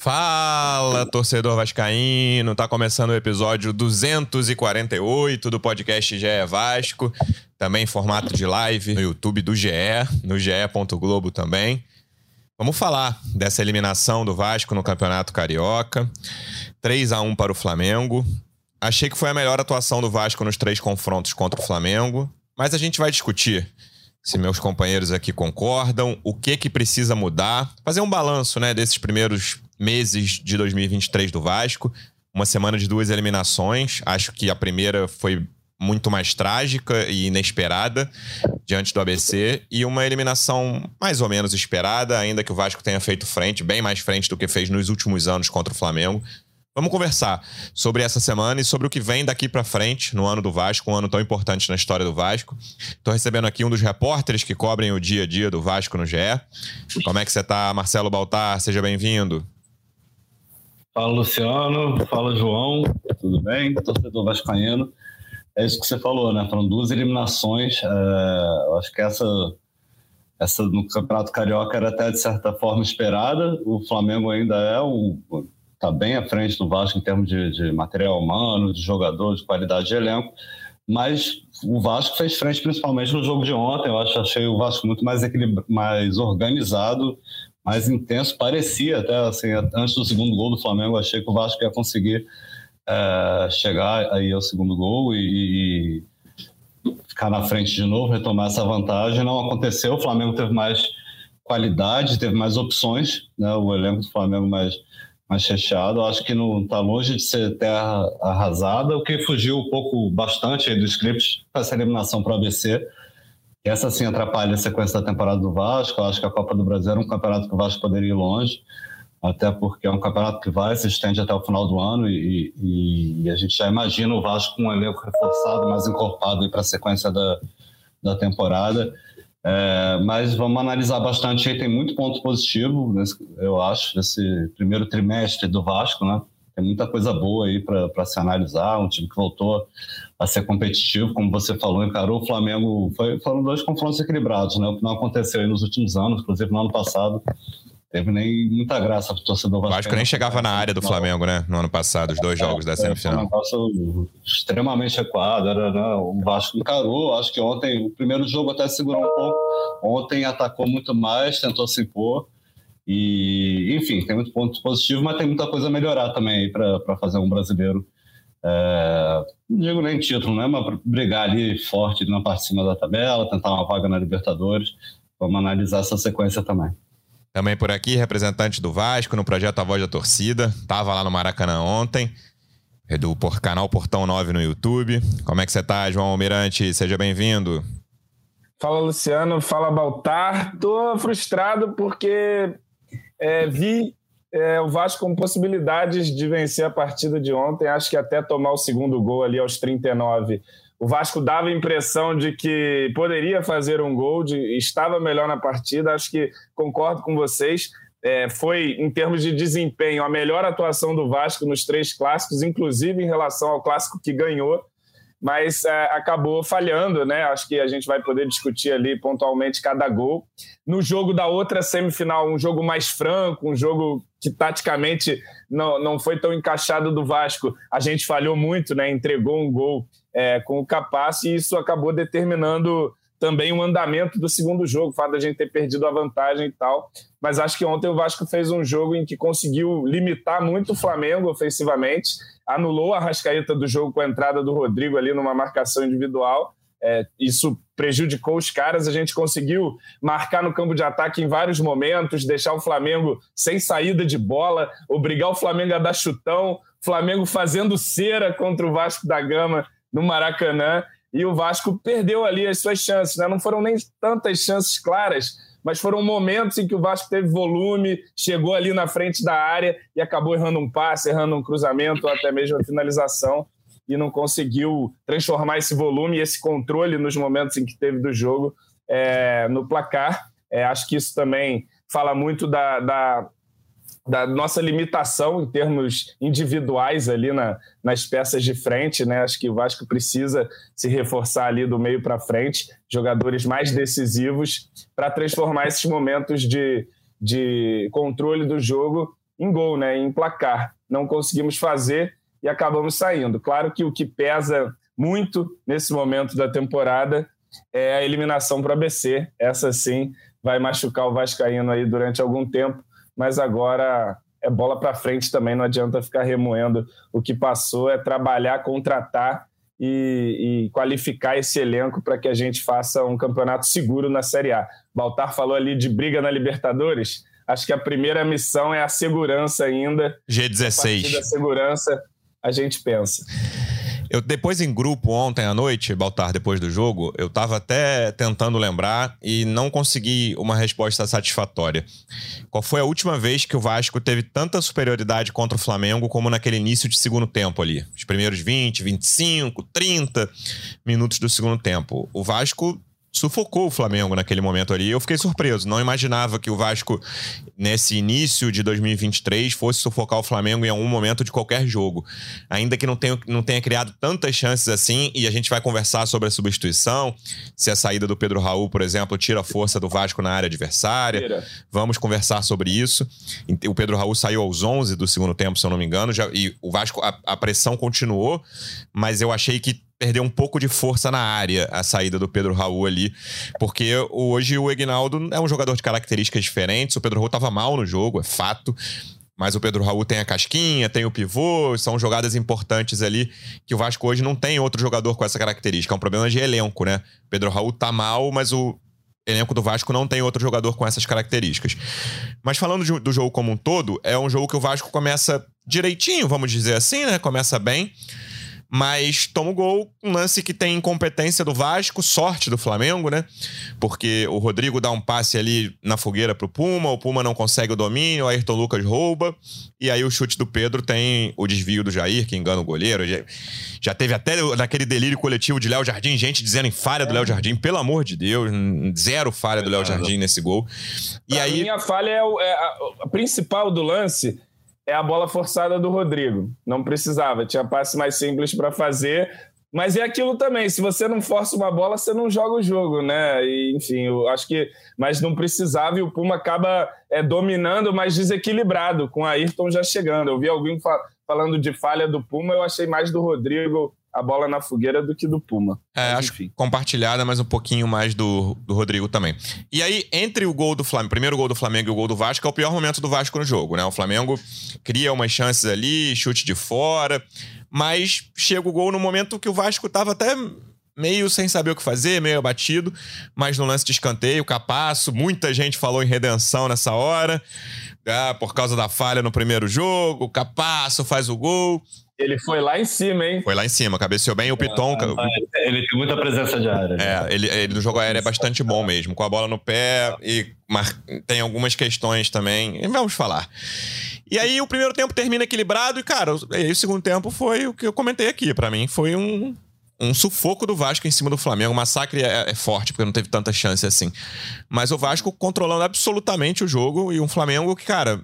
Fala, torcedor vascaíno! Tá começando o episódio 248 do podcast GE Vasco, também em formato de live no YouTube do GE, no ge.globo também. Vamos falar dessa eliminação do Vasco no Campeonato Carioca. 3 a 1 para o Flamengo. Achei que foi a melhor atuação do Vasco nos três confrontos contra o Flamengo, mas a gente vai discutir se meus companheiros aqui concordam, o que que precisa mudar, fazer um balanço, né, desses primeiros meses de 2023 do Vasco. Uma semana de duas eliminações. Acho que a primeira foi muito mais trágica e inesperada diante do ABC e uma eliminação mais ou menos esperada, ainda que o Vasco tenha feito frente, bem mais frente do que fez nos últimos anos contra o Flamengo. Vamos conversar sobre essa semana e sobre o que vem daqui para frente no ano do Vasco, um ano tão importante na história do Vasco. Estou recebendo aqui um dos repórteres que cobrem o dia a dia do Vasco no GE. Como é que você está, Marcelo Baltar? Seja bem-vindo. Fala, Luciano. Fala, João. Tudo bem? Torcedor vascaíno. É isso que você falou, né? Foram duas eliminações. É, eu acho que essa, essa no Campeonato Carioca era até, de certa forma, esperada. O Flamengo ainda é um... Está bem à frente do Vasco em termos de, de material humano, de jogador, de qualidade de elenco. Mas o Vasco fez frente principalmente no jogo de ontem. Eu acho, achei o Vasco muito mais, mais organizado, mais intenso. Parecia até, assim, antes do segundo gol do Flamengo, achei que o Vasco ia conseguir é, chegar aí ao segundo gol e, e, ficar na frente de novo, retomar essa vantagem. Não aconteceu, o Flamengo teve mais qualidade, teve mais opções, né? o elenco do Flamengo mais, mais recheado. Acho que não está longe de ser terra arrasada, o que fugiu um pouco bastante do script essa eliminação para o ABC essa sim atrapalha a sequência da temporada do Vasco. Eu acho que a Copa do Brasil era um campeonato que o Vasco poderia ir longe, até porque é um campeonato que vai se estende até o final do ano e, e, e a gente já imagina o Vasco com um elenco reforçado, mais encorpado para a sequência da, da temporada. É, mas vamos analisar bastante. Tem muito ponto positivo, eu acho, nesse primeiro trimestre do Vasco, né? Tem muita coisa boa aí para se analisar. Um time que voltou a ser competitivo, como você falou, encarou o Flamengo. Foi, foram dois confrontos equilibrados, né? O que não aconteceu aí nos últimos anos, inclusive no ano passado. Teve nem muita graça para o torcedor Vasco. Acho que nem chegava na área do Flamengo, né? No ano passado, os dois é, jogos da semifinal. Foi um negócio extremamente recuado. Era, né? O Vasco encarou. Acho que ontem, o primeiro jogo até segurou um pouco. Ontem atacou muito mais, tentou se impor. E, enfim, tem muitos pontos positivos, mas tem muita coisa a melhorar também para fazer um brasileiro. É, não digo nem título, né? Mas brigar ali forte na parte de cima da tabela, tentar uma vaga na Libertadores. Vamos analisar essa sequência também. Também por aqui, representante do Vasco no projeto A Voz da Torcida. Tava lá no Maracanã ontem, é do canal Portão 9 no YouTube. Como é que você tá, João Almirante? Seja bem-vindo. Fala, Luciano. Fala, Baltar. Tô frustrado porque é, vi é, o Vasco com possibilidades de vencer a partida de ontem. Acho que até tomar o segundo gol ali aos 39. O Vasco dava a impressão de que poderia fazer um gol, de, estava melhor na partida. Acho que concordo com vocês. É, foi, em termos de desempenho, a melhor atuação do Vasco nos três clássicos, inclusive em relação ao clássico que ganhou mas é, acabou falhando, né? Acho que a gente vai poder discutir ali pontualmente cada gol. No jogo da outra semifinal, um jogo mais franco, um jogo que taticamente não, não foi tão encaixado do Vasco, a gente falhou muito, né? Entregou um gol é, com o Capasso e isso acabou determinando também o andamento do segundo jogo, o fato da gente ter perdido a vantagem e tal. Mas acho que ontem o Vasco fez um jogo em que conseguiu limitar muito o Flamengo ofensivamente, anulou a rascaeta do jogo com a entrada do Rodrigo ali numa marcação individual. É, isso prejudicou os caras. A gente conseguiu marcar no campo de ataque em vários momentos, deixar o Flamengo sem saída de bola, obrigar o Flamengo a dar chutão, Flamengo fazendo cera contra o Vasco da Gama no Maracanã e o Vasco perdeu ali as suas chances. Né? Não foram nem tantas chances claras, mas foram momentos em que o Vasco teve volume, chegou ali na frente da área e acabou errando um passe, errando um cruzamento ou até mesmo a finalização e não conseguiu transformar esse volume e esse controle nos momentos em que teve do jogo é, no placar. É, acho que isso também fala muito da, da da nossa limitação em termos individuais ali na, nas peças de frente, né? Acho que o Vasco precisa se reforçar ali do meio para frente, jogadores mais decisivos para transformar esses momentos de, de controle do jogo em gol, né, em placar. Não conseguimos fazer e acabamos saindo. Claro que o que pesa muito nesse momento da temporada é a eliminação para o ABC. Essa sim vai machucar o Vascaíno aí durante algum tempo, mas agora é bola para frente também, não adianta ficar remoendo o que passou, é trabalhar, contratar e, e qualificar esse elenco para que a gente faça um campeonato seguro na Série A. Baltar falou ali de briga na Libertadores, acho que a primeira missão é a segurança ainda. G16. A segurança, a gente pensa. Eu depois em grupo ontem à noite, Baltar, depois do jogo, eu tava até tentando lembrar e não consegui uma resposta satisfatória. Qual foi a última vez que o Vasco teve tanta superioridade contra o Flamengo como naquele início de segundo tempo ali? Os primeiros 20, 25, 30 minutos do segundo tempo. O Vasco sufocou o Flamengo naquele momento ali. Eu fiquei surpreso. Não imaginava que o Vasco, nesse início de 2023, fosse sufocar o Flamengo em algum momento de qualquer jogo. Ainda que não tenha, não tenha criado tantas chances assim, e a gente vai conversar sobre a substituição, se a saída do Pedro Raul, por exemplo, tira a força do Vasco na área adversária. Tira. Vamos conversar sobre isso. O Pedro Raul saiu aos 11 do segundo tempo, se eu não me engano, já, e o Vasco, a, a pressão continuou, mas eu achei que perdeu um pouco de força na área a saída do Pedro Raul ali, porque hoje o Egnaldo é um jogador de características diferentes. O Pedro Raul estava mal no jogo, é fato. Mas o Pedro Raul tem a casquinha, tem o pivô, são jogadas importantes ali que o Vasco hoje não tem outro jogador com essa característica. É um problema de elenco, né? Pedro Raul tá mal, mas o elenco do Vasco não tem outro jogador com essas características. Mas falando do jogo como um todo, é um jogo que o Vasco começa direitinho, vamos dizer assim, né? Começa bem mas toma o gol, um lance que tem incompetência do Vasco, sorte do Flamengo, né? Porque o Rodrigo dá um passe ali na fogueira pro Puma, o Puma não consegue o domínio, o Ayrton Lucas rouba, e aí o chute do Pedro tem o desvio do Jair, que engana o goleiro. Já, teve até naquele delírio coletivo de Léo Jardim, gente dizendo em falha do Léo Jardim, pelo amor de Deus, zero falha do Léo Jardim nesse gol. E aí. Minha falha é, o, é a, a principal do lance é a bola forçada do Rodrigo. Não precisava, tinha passe mais simples para fazer. Mas é aquilo também, se você não força uma bola, você não joga o jogo, né? E, enfim, eu acho que. Mas não precisava e o Puma acaba é, dominando, mas desequilibrado, com a Ayrton já chegando. Eu vi alguém falando de falha do Puma, eu achei mais do Rodrigo a bola na fogueira do que do Puma. É, mas, acho compartilhada, mas um pouquinho mais do, do Rodrigo também. E aí, entre o gol do Flamengo, primeiro gol do Flamengo e o gol do Vasco, é o pior momento do Vasco no jogo, né? O Flamengo cria umas chances ali, chute de fora, mas chega o gol no momento que o Vasco tava até meio sem saber o que fazer, meio abatido, mas no lance de escanteio, capaço, muita gente falou em redenção nessa hora, ah, por causa da falha no primeiro jogo, capaço faz o gol. Ele foi lá em cima, hein? Foi lá em cima, cabeceou bem. O Piton. Ah, ele tem muita presença de área. Né? É, ele, ele no jogo aéreo é bastante bom mesmo, com a bola no pé e mar... tem algumas questões também. Vamos falar. E aí o primeiro tempo termina equilibrado e, cara, aí o segundo tempo foi o que eu comentei aqui. para mim foi um, um sufoco do Vasco em cima do Flamengo. O massacre é, é, forte, porque não teve tanta chance assim. Mas o Vasco controlando absolutamente o jogo e um Flamengo que, cara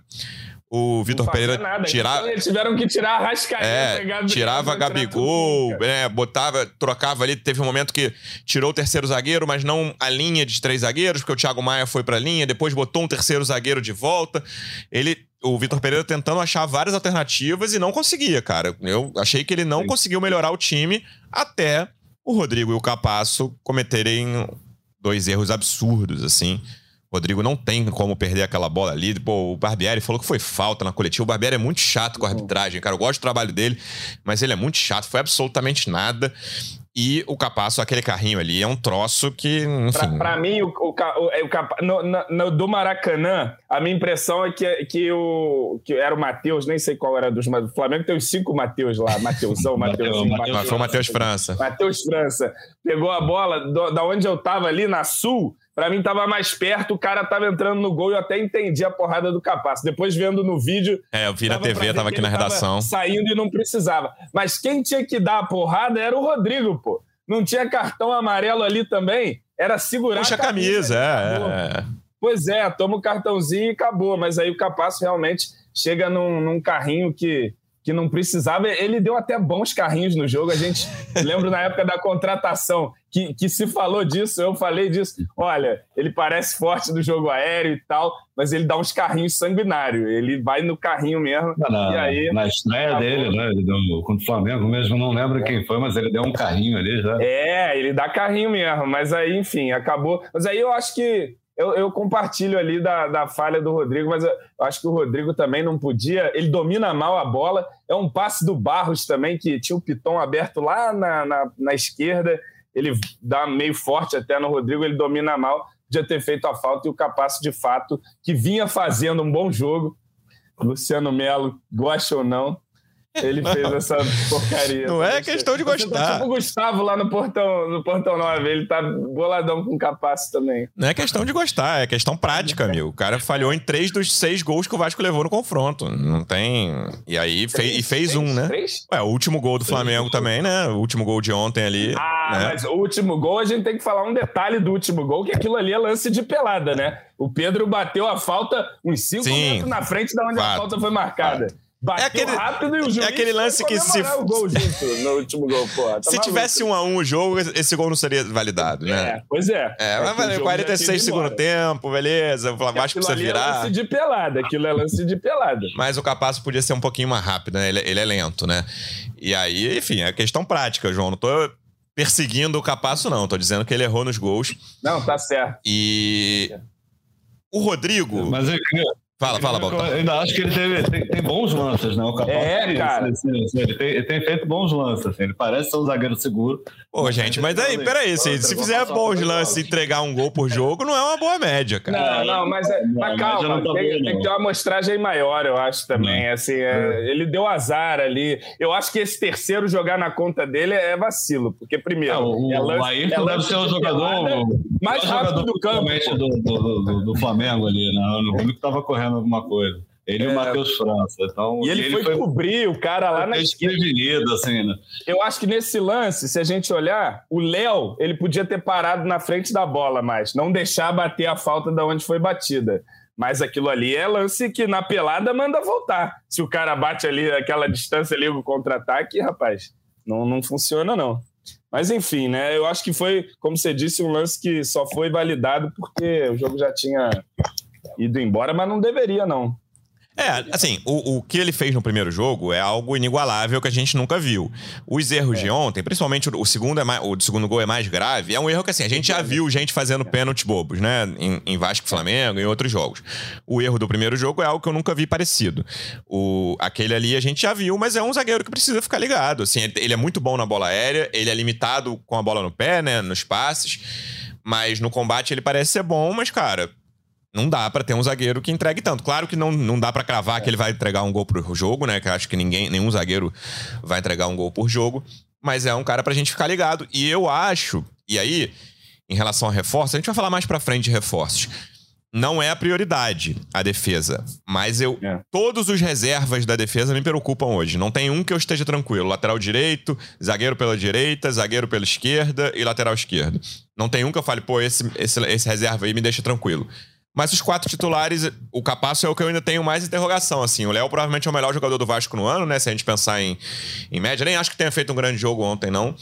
o Vitor Pereira nada. tirava. Eles tiveram que tirar a Rascaeta. É, tirava Gabigol, né, botava, trocava ali. Teve um momento que tirou o terceiro zagueiro, mas não a linha de três zagueiros, porque o Thiago Maia foi pra linha, depois botou um terceiro zagueiro de volta. Ele. O Vitor Pereira tentando achar várias alternativas e não conseguia, cara. Eu achei que ele não Sim. conseguiu melhorar o time até o Rodrigo e o Capasso cometerem dois erros absurdos, assim. Rodrigo não tem como perder aquela bola ali. Pô, o Barbieri falou que foi falta na coletiva. O Barbieri é muito chato com a arbitragem, cara. Eu gosto do trabalho dele, mas ele é muito chato. Foi absolutamente nada. E o Capasso, aquele carrinho ali, é um troço que, enfim... Pra, mim, o, o, o, no, no, do Maracanã, a minha impressão é que, que, o, que era o Matheus, nem sei qual era dos... O Flamengo tem os cinco Matheus lá, Matheusão, Matheusão. Mateus, foi o Matheus França. Matheus França. Pegou a bola do, da onde eu tava ali, na Sul, para mim tava mais perto, o cara tava entrando no gol e eu até entendi a porrada do Capasso. Depois vendo no vídeo. É, eu vi na TV, tava aqui na redação. Saindo e não precisava. Mas quem tinha que dar a porrada era o Rodrigo, pô. Não tinha cartão amarelo ali também? Era segurar Puxa a camisa. A camisa é, é. Pois é, toma o cartãozinho e acabou. Mas aí o Capasso realmente chega num, num carrinho que, que não precisava. Ele deu até bons carrinhos no jogo. A gente lembra na época da contratação que, que se falou disso, eu falei disso. Olha, ele parece forte do jogo aéreo e tal, mas ele dá uns carrinhos sanguinários. Ele vai no carrinho mesmo. Na, e aí, na estreia acabou. dele, né? Ele deu, contra o Flamengo mesmo, não lembro quem foi, mas ele deu um carrinho ali já. É, ele dá carrinho mesmo. Mas aí, enfim, acabou. Mas aí eu acho que eu, eu, compartilho ali da, da falha do Rodrigo, mas eu, acho que o Rodrigo também não podia. Ele domina mal a bola. É um passe do Barros também, que tinha o Piton aberto lá na, na, na esquerda. Ele dá meio forte até no Rodrigo, ele domina mal. Podia ter feito a falta e o Capasso, de fato, que vinha fazendo um bom jogo. Luciano Melo, gosta ou não, ele fez essa porcaria. Não é questão de tá gostar. Tipo o Gustavo lá no Portão, no Portão 9, ele tá boladão com capaz também. Não é questão de gostar, é questão prática, é. meu. O cara falhou em três dos seis gols que o Vasco levou no confronto. Não tem. E aí fez, e fez três, um, né? Três? Ué, o último gol do Flamengo também, né? O último gol de ontem ali. Ah, né? mas o último gol, a gente tem que falar um detalhe do último gol, que aquilo ali é lance de pelada, né? O Pedro bateu a falta uns cinco Sim, metros na frente da onde fato, a falta foi marcada. Fato. Bateu é aquele, rápido e o juiz é aquele lance que se o gol junto no último gol, pô. Tá se tivesse um a um o jogo, esse gol não seria validado, né? É, pois é. É, é mas valeu 46 segundo tempo, beleza. O Vasco precisa virar. É lance de pelada, aquilo é lance de pelada. Mas o Capasso podia ser um pouquinho mais rápido, né? Ele, ele é lento, né? E aí, enfim, é questão prática, João. Não tô perseguindo o Capasso, não. Tô dizendo que ele errou nos gols. Não, tá certo. E o Rodrigo. Mas eu Fala, fala, Baltar. Eu ainda acho que ele teve, tem, tem bons lances, né? O Capaz é, cara. Assim, assim, ele, tem, ele, tem, feito bons lances, assim. ele parece ser um zagueiro seguro. Pô, gente, mas aí, peraí, se, se fizer bons lances e entregar um gol por jogo, não é uma boa média, cara. Não, não, mas, é, mas calma, tá tem, tem, que ter uma amostragem maior, eu acho também. Assim, é, ele deu azar ali. Eu acho que esse terceiro jogar na conta dele é vacilo, porque primeiro. Não, o, é lance, o Ayrton é deve ser o jogador mais rápido do campo. Do, do, do, do Flamengo ali, né? O único que tava correndo alguma coisa. Ele é... e o é. Matheus França. Então, e ele, ele foi, foi, cobrir o cara lá na esquerda. assim, né? Eu acho que nesse lance, se a gente olhar, o Léo, ele podia ter parado na frente da bola, mas não deixar bater a falta da onde foi batida. Mas aquilo ali é lance que na pelada manda voltar. Se o cara bate ali aquela distância ali, o contra-ataque, rapaz, não, não funciona não. Mas enfim, né? Eu acho que foi, como você disse, um lance que só foi validado porque o jogo já tinha ido embora, mas não deveria, não. É, assim, o, o que ele fez no primeiro jogo é algo inigualável que a gente nunca viu. Os erros é. de ontem, principalmente o, segundo é mais, o segundo gol é mais grave, é um erro que assim, a gente já viu gente fazendo pênalti bobos, né? Em, em Vasco Flamengo, em outros jogos. O erro do primeiro jogo é algo que eu nunca vi parecido. O, aquele ali a gente já viu, mas é um zagueiro que precisa ficar ligado. Assim, ele, ele é muito bom na bola aérea, ele é limitado com a bola no pé, né? Nos passes. Mas no combate ele parece ser bom, mas, cara, não dá para ter um zagueiro que entregue tanto. Claro que não, não dá para cravar é. que ele vai entregar um gol por jogo, né? Que eu acho que ninguém, nenhum zagueiro vai entregar um gol por jogo. Mas é um cara pra gente ficar ligado. E eu acho, e aí, em relação a reforços, a gente vai falar mais pra frente de reforços. Não é a prioridade a defesa. Mas eu. É. Todos os reservas da defesa me preocupam hoje. Não tem um que eu esteja tranquilo. Lateral direito, zagueiro pela direita, zagueiro pela esquerda e lateral esquerdo. Não tem um que eu fale, pô, esse, esse, esse reserva aí me deixa tranquilo. Mas os quatro titulares, o Capasso é o que eu ainda tenho mais interrogação, assim. O Léo provavelmente é o melhor jogador do Vasco no ano, né? Se a gente pensar em, em média. Nem acho que tenha feito um grande jogo ontem, não.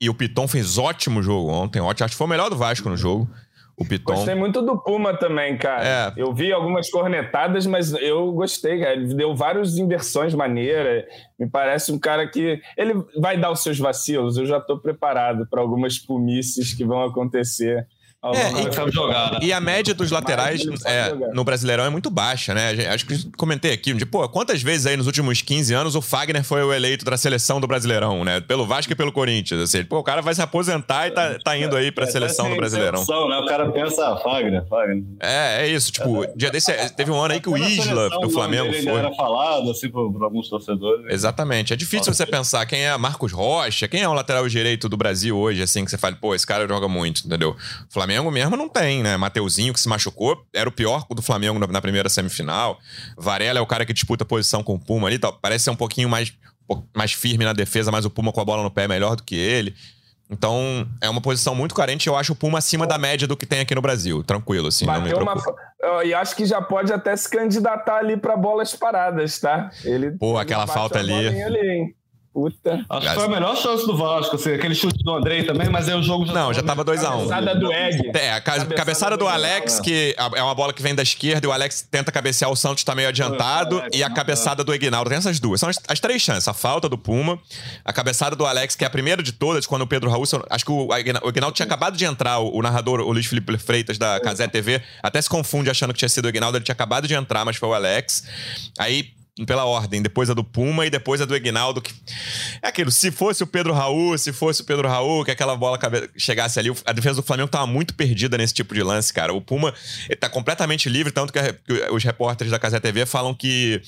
E o Piton fez ótimo jogo ontem. Ótimo. Acho que foi o melhor do Vasco no jogo. O Piton. Gostei muito do Puma também, cara. É. Eu vi algumas cornetadas, mas eu gostei, cara. Ele deu várias inversões maneiras. Me parece um cara que. Ele vai dar os seus vacilos. Eu já estou preparado para algumas pumices que vão acontecer é, e, jogar, né? e, a média dos laterais é, no Brasileirão é muito baixa, né? Acho que comentei aqui, de, pô, quantas vezes aí nos últimos 15 anos o Fagner foi o eleito da seleção do Brasileirão, né? Pelo Vasco e pelo Corinthians. Assim, pô, o cara vai se aposentar e tá, tá indo aí pra é, seleção do Brasileirão. Né? O cara pensa, ah, Fagner, Fagner. É, é isso. Tipo, dia desse, teve um ano aí que o Isla do Flamengo foi. era falado, assim, por, por alguns torcedores. Exatamente. É difícil você pensar quem é Marcos Rocha, quem é o lateral direito do Brasil hoje, assim, que você fala, pô, esse cara joga muito, entendeu? O Flamengo Flamengo mesmo não tem, né? Mateuzinho que se machucou, era o pior do Flamengo na primeira semifinal. Varela é o cara que disputa posição com o Puma ali, parece ser um pouquinho mais, mais firme na defesa, mas o Puma com a bola no pé é melhor do que ele. Então, é uma posição muito carente. Eu acho o Puma acima da média do que tem aqui no Brasil. Tranquilo, assim. Bateu uma... E acho que já pode até se candidatar ali para bolas paradas, tá? Ele Pô, aquela falta ali. ali Puta. Acho que foi a melhor chance do Vasco, assim, aquele chute do Andrei também, mas aí o jogo já. Não, já tava 2x1. Um. Cabeçada do Egg. É, a cabeçada, cabeçada do, do Alex, que é uma bola que vem da esquerda e o Alex tenta cabecear, o Santos tá meio adiantado, Alex, e a cabeçada do Egnaldo. Tem essas duas. São as, as, três chances: a falta do Puma, a cabeçada do Alex, que é a primeira de todas, quando o Pedro Raul. Acho que o, o Egnaldo tinha acabado de entrar, o, o narrador, o Luiz Felipe Freitas da Casé TV, até se confunde achando que tinha sido o Egnaldo, ele tinha acabado de entrar, mas foi o Alex. Aí pela ordem, depois a do Puma e depois a do Egnaldo. Que... É aquilo, se fosse o Pedro Raul, se fosse o Pedro Raul, que aquela bola chegasse ali, a defesa do Flamengo tava muito perdida nesse tipo de lance, cara. O Puma ele tá completamente livre, tanto que os repórteres da Casa TV falam que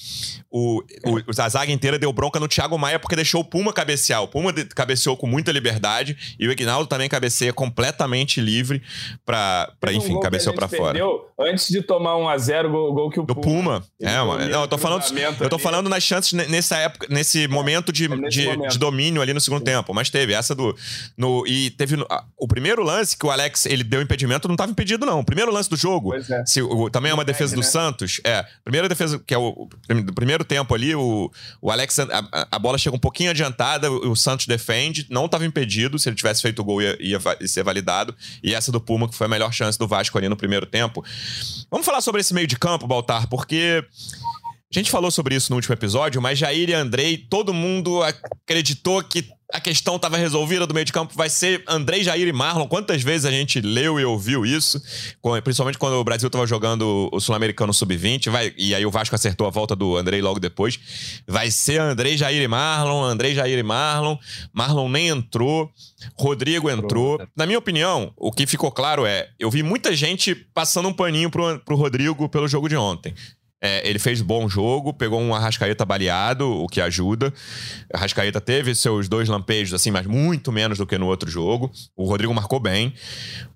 o, o, a zaga inteira deu bronca no Thiago Maia porque deixou o Puma cabecear. O Puma cabeceou com muita liberdade e o Egnaldo também cabeceia completamente livre pra, pra enfim, um cabeceou pra fora. Antes de tomar um a 0 gol, gol que o do Puma. Puma. É, mano. Não, eu tô falando eu tô falando nas chances nessa época, nesse momento de, é de, momento. de, domínio ali no segundo Sim. tempo. Mas teve essa do. No, e teve no, o primeiro lance que o Alex ele deu impedimento, não tava impedido, não. O primeiro lance do jogo. É. Se, o, também é uma defesa do né? Santos. É. Primeira defesa, que é o, o primeiro tempo ali, o, o Alex. A, a, bola chega um pouquinho adiantada, o, o, Santos defende, não tava impedido. Se ele tivesse feito o gol, ia, ia, ia ser validado. E essa do Puma, que foi a melhor chance do Vasco ali no primeiro tempo. Vamos falar sobre esse meio de campo, Baltar, porque. A gente falou sobre isso no último episódio, mas Jair e Andrei, todo mundo acreditou que a questão estava resolvida do meio de campo. Vai ser Andrei, Jair e Marlon. Quantas vezes a gente leu e ouviu isso? Principalmente quando o Brasil estava jogando o Sul-Americano Sub-20. E aí o Vasco acertou a volta do Andrei logo depois. Vai ser Andrei, Jair e Marlon. Andrei, Jair e Marlon. Marlon nem entrou. Rodrigo entrou. Na minha opinião, o que ficou claro é: eu vi muita gente passando um paninho pro, pro Rodrigo pelo jogo de ontem. É, ele fez bom jogo, pegou um Arrascaeta baleado, o que ajuda. Arrascaeta teve seus dois lampejos, assim, mas muito menos do que no outro jogo. O Rodrigo marcou bem.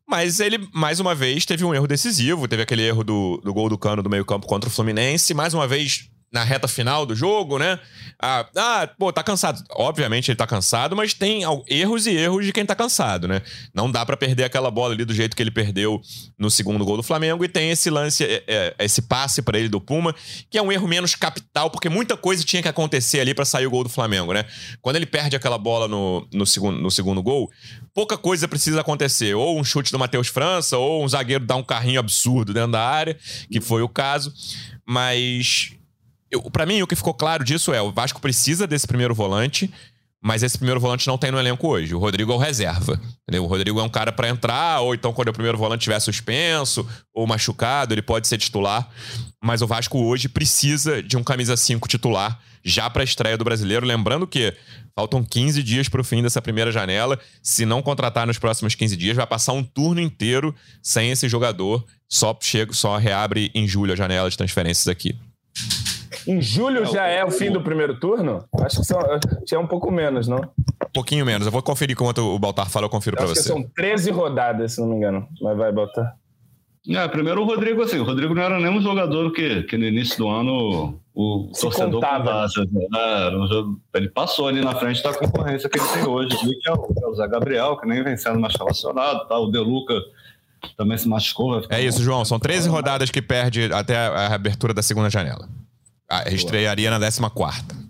Mas ele, mais uma vez, teve um erro decisivo. Teve aquele erro do, do gol do cano do meio-campo contra o Fluminense. Mais uma vez, na reta final do jogo, né? Ah, ah, pô, tá cansado. Obviamente ele tá cansado, mas tem erros e erros de quem tá cansado, né? Não dá para perder aquela bola ali do jeito que ele perdeu no segundo gol do Flamengo e tem esse lance, é, é, esse passe para ele do Puma, que é um erro menos capital, porque muita coisa tinha que acontecer ali para sair o gol do Flamengo, né? Quando ele perde aquela bola no, no, segundo, no segundo gol, pouca coisa precisa acontecer. Ou um chute do Matheus França, ou um zagueiro dar um carrinho absurdo dentro da área, que foi o caso. Mas para mim, o que ficou claro disso é: o Vasco precisa desse primeiro volante, mas esse primeiro volante não tem no elenco hoje. O Rodrigo é o reserva. Entendeu? O Rodrigo é um cara para entrar, ou então quando o primeiro volante estiver suspenso ou machucado, ele pode ser titular. Mas o Vasco hoje precisa de um camisa 5 titular já para a estreia do brasileiro. Lembrando que faltam 15 dias para o fim dessa primeira janela. Se não contratar nos próximos 15 dias, vai passar um turno inteiro sem esse jogador. Só, chega, só reabre em julho a janela de transferências aqui. Em julho já é o fim do primeiro turno? Acho que são, é um pouco menos, não? Um pouquinho menos. Eu vou conferir quanto o Baltar fala, eu confiro para você. são 13 rodadas, se não me engano. Mas vai, Baltar. É, primeiro o Rodrigo, assim, o Rodrigo não era nenhum jogador que, que no início do ano o Se torcedor contava. Né? Ele passou ali na frente da concorrência que ele tem hoje, que é o, é o Zé Gabriel, que nem vem sendo mais relacionado, tá? o Deluca também se machucou. É isso, João, são 13 rodadas que perde até a abertura da segunda janela. Ah, estrearia na 14.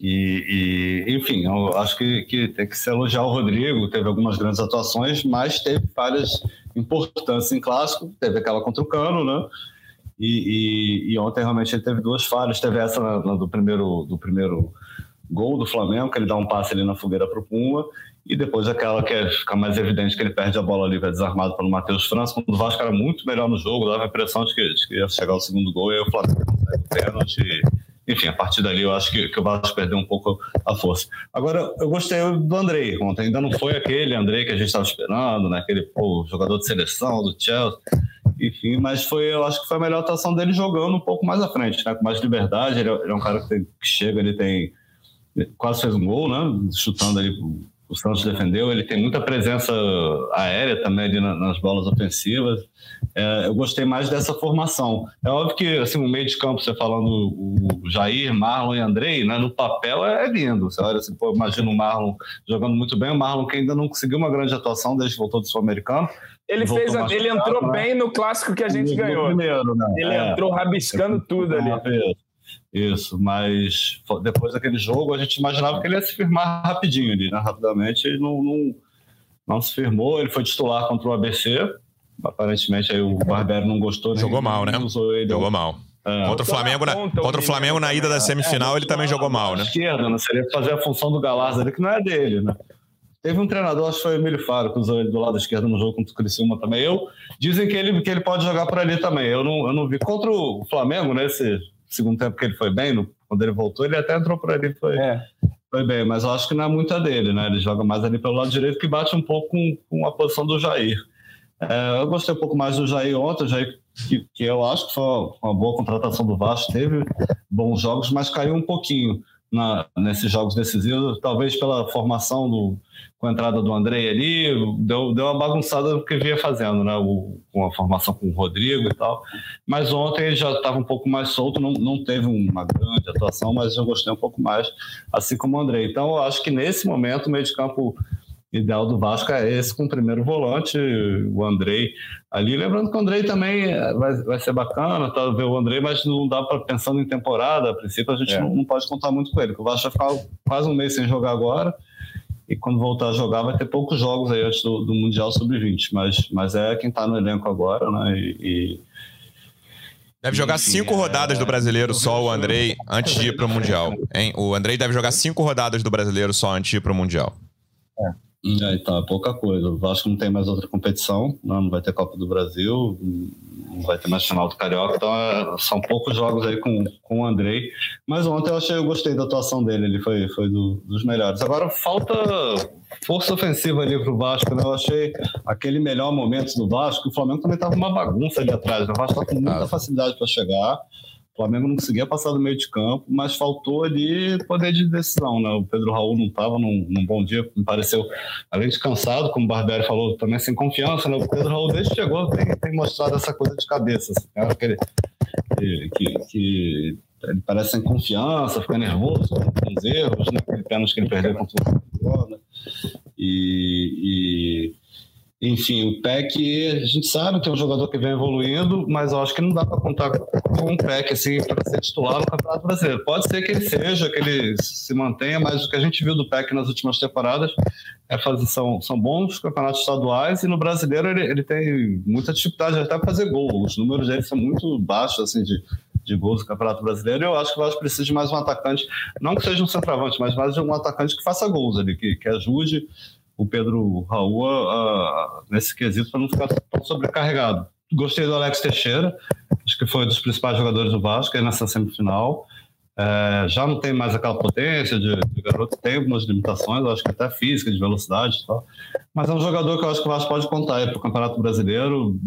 E, e, enfim, eu acho que, que tem que se elogiar o Rodrigo. Teve algumas grandes atuações, mas teve falhas importantes em clássico. Teve aquela contra o Cano, né? E, e, e ontem realmente ele teve duas falhas. Teve essa na, na, do, primeiro, do primeiro gol do Flamengo, que ele dá um passe ali na fogueira para o Puma. E depois aquela que é, fica mais evidente que ele perde a bola ali, vai desarmado pelo Matheus França, quando o Vasco era muito melhor no jogo, dava a impressão de que, de que ia chegar o segundo gol e aí o Flamengo consegue o pênalti. Enfim, a partir dali eu acho que, que o Vasco perdeu um pouco a força. Agora, eu gostei do Andrei ontem, ainda não foi aquele Andrei que a gente estava esperando, né? aquele pô, jogador de seleção do Chelsea enfim, mas foi, eu acho que foi a melhor atuação dele jogando um pouco mais à frente, né? com mais liberdade. Ele é, ele é um cara que, tem, que, chega, ele tem quase fez um gol, né? Chutando ali o Santos defendeu. Ele tem muita presença aérea também ali nas bolas ofensivas. É, eu gostei mais dessa formação. É óbvio que assim, o meio de campo, você falando o Jair, Marlon e Andrei, né, no papel é lindo. Você olha assim, pô, imagina o Marlon jogando muito bem, o Marlon que ainda não conseguiu uma grande atuação desde que voltou do Sul-Americano. Ele, fez, ele entrou né? bem no clássico que a gente ganhou. Primeiro, né? Ele é, entrou rabiscando tudo ali. Isso, mas depois daquele jogo a gente imaginava que ele ia se firmar rapidinho ali, né? Rapidamente ele não, não, não se firmou, ele foi titular contra o ABC. Aparentemente aí o Barbero não gostou. Jogou mal, né? Jogou mal. É. Contra o Flamengo, na, contra o Flamengo na ida da semifinal, é, ele também jogou mal, né? Esquerda, né? Seria fazer a função do Galaz ali, que não é dele, né? Teve um treinador, acho que foi o Emílio Faro, que usou ele do lado esquerdo no jogo contra o Criciúma também. Eu, dizem que ele, que ele pode jogar por ali também. Eu não, eu não vi. Contra o Flamengo, né? Esse segundo tempo que ele foi bem, no, quando ele voltou, ele até entrou por ali, foi, é. foi bem, mas eu acho que não é muito a dele, né? Ele joga mais ali pelo lado direito, que bate um pouco com, com a posição do Jair. É, eu gostei um pouco mais do Jair ontem, o Jair, que, que eu acho que foi uma boa contratação do Vasco, teve bons jogos, mas caiu um pouquinho na, nesses jogos decisivos, talvez pela formação do, com a entrada do André ali, deu, deu uma bagunçada do que vinha fazendo, né? O, com a formação com o Rodrigo e tal. Mas ontem ele já estava um pouco mais solto, não, não teve uma grande atuação, mas eu gostei um pouco mais, assim como o André. Então eu acho que nesse momento o meio de campo ideal do Vasco é esse com o primeiro volante, o Andrei ali. Lembrando que o Andrei também vai, vai ser bacana, tá, ver o Andrei, mas não dá para pensando em temporada, a princípio a gente é. não, não, pode contar muito com ele, porque o Vasco vai ficar quase um mês sem jogar agora. E quando voltar a jogar, vai ter poucos jogos aí antes do, do Mundial Sub-20, mas, mas é quem está no elenco agora, né? E, e... Deve jogar cinco é... rodadas do brasileiro só o Andrei antes de ir para o Mundial. Hein? O Andrei deve jogar cinco rodadas do brasileiro só antes de ir para o Mundial. É. É, é pouca coisa. O Vasco não tem mais outra competição, não, né? não vai ter Copa do Brasil, não vai ter mais final do Carioca, então é, são poucos jogos aí com, com o Andrei. Mas ontem eu achei, eu gostei da atuação dele, ele foi, foi do, dos melhores. Agora falta força ofensiva ali pro Vasco, né? Eu achei aquele melhor momento do Vasco, o Flamengo também tava uma bagunça ali atrás, né? o Vasco tá com muita facilidade para chegar. O Flamengo não conseguia passar do meio de campo, mas faltou ali poder de decisão, né? O Pedro Raul não estava num, num, bom dia, me pareceu, além de cansado, como o Barbieri falou, também sem confiança, né? O Pedro Raul, desde que chegou, tem, tem mostrado essa coisa de cabeça, assim, né? Que, que, que, ele parece sem confiança, fica nervoso com os erros, né? Aquele pênalti que ele perdeu contra o né? e, e enfim, o PEC, a gente sabe que é um jogador que vem evoluindo, mas eu acho que não dá para contar com um PEC assim, para ser titular no Campeonato Brasileiro. Pode ser que ele seja, que ele se mantenha, mas o que a gente viu do PEC nas últimas temporadas é fazer, são, são bons campeonatos estaduais e no brasileiro ele, ele tem muita dificuldade até para fazer gol. Os números dele são muito baixos assim, de, de gols do Campeonato Brasileiro. Eu acho que o Vasco precisa de mais um atacante, não que seja um centroavante, mas mais de um atacante que faça gols ali, que, que ajude o Pedro Raul uh, nesse quesito para não ficar tão sobrecarregado. Gostei do Alex Teixeira, acho que foi um dos principais jogadores do Vasco aí nessa semifinal. É, já não tem mais aquela potência de, de, garoto, tem algumas limitações, acho que até física, de velocidade e tal. Mas é um jogador que eu acho que o Vasco pode contar para o Campeonato Brasileiro,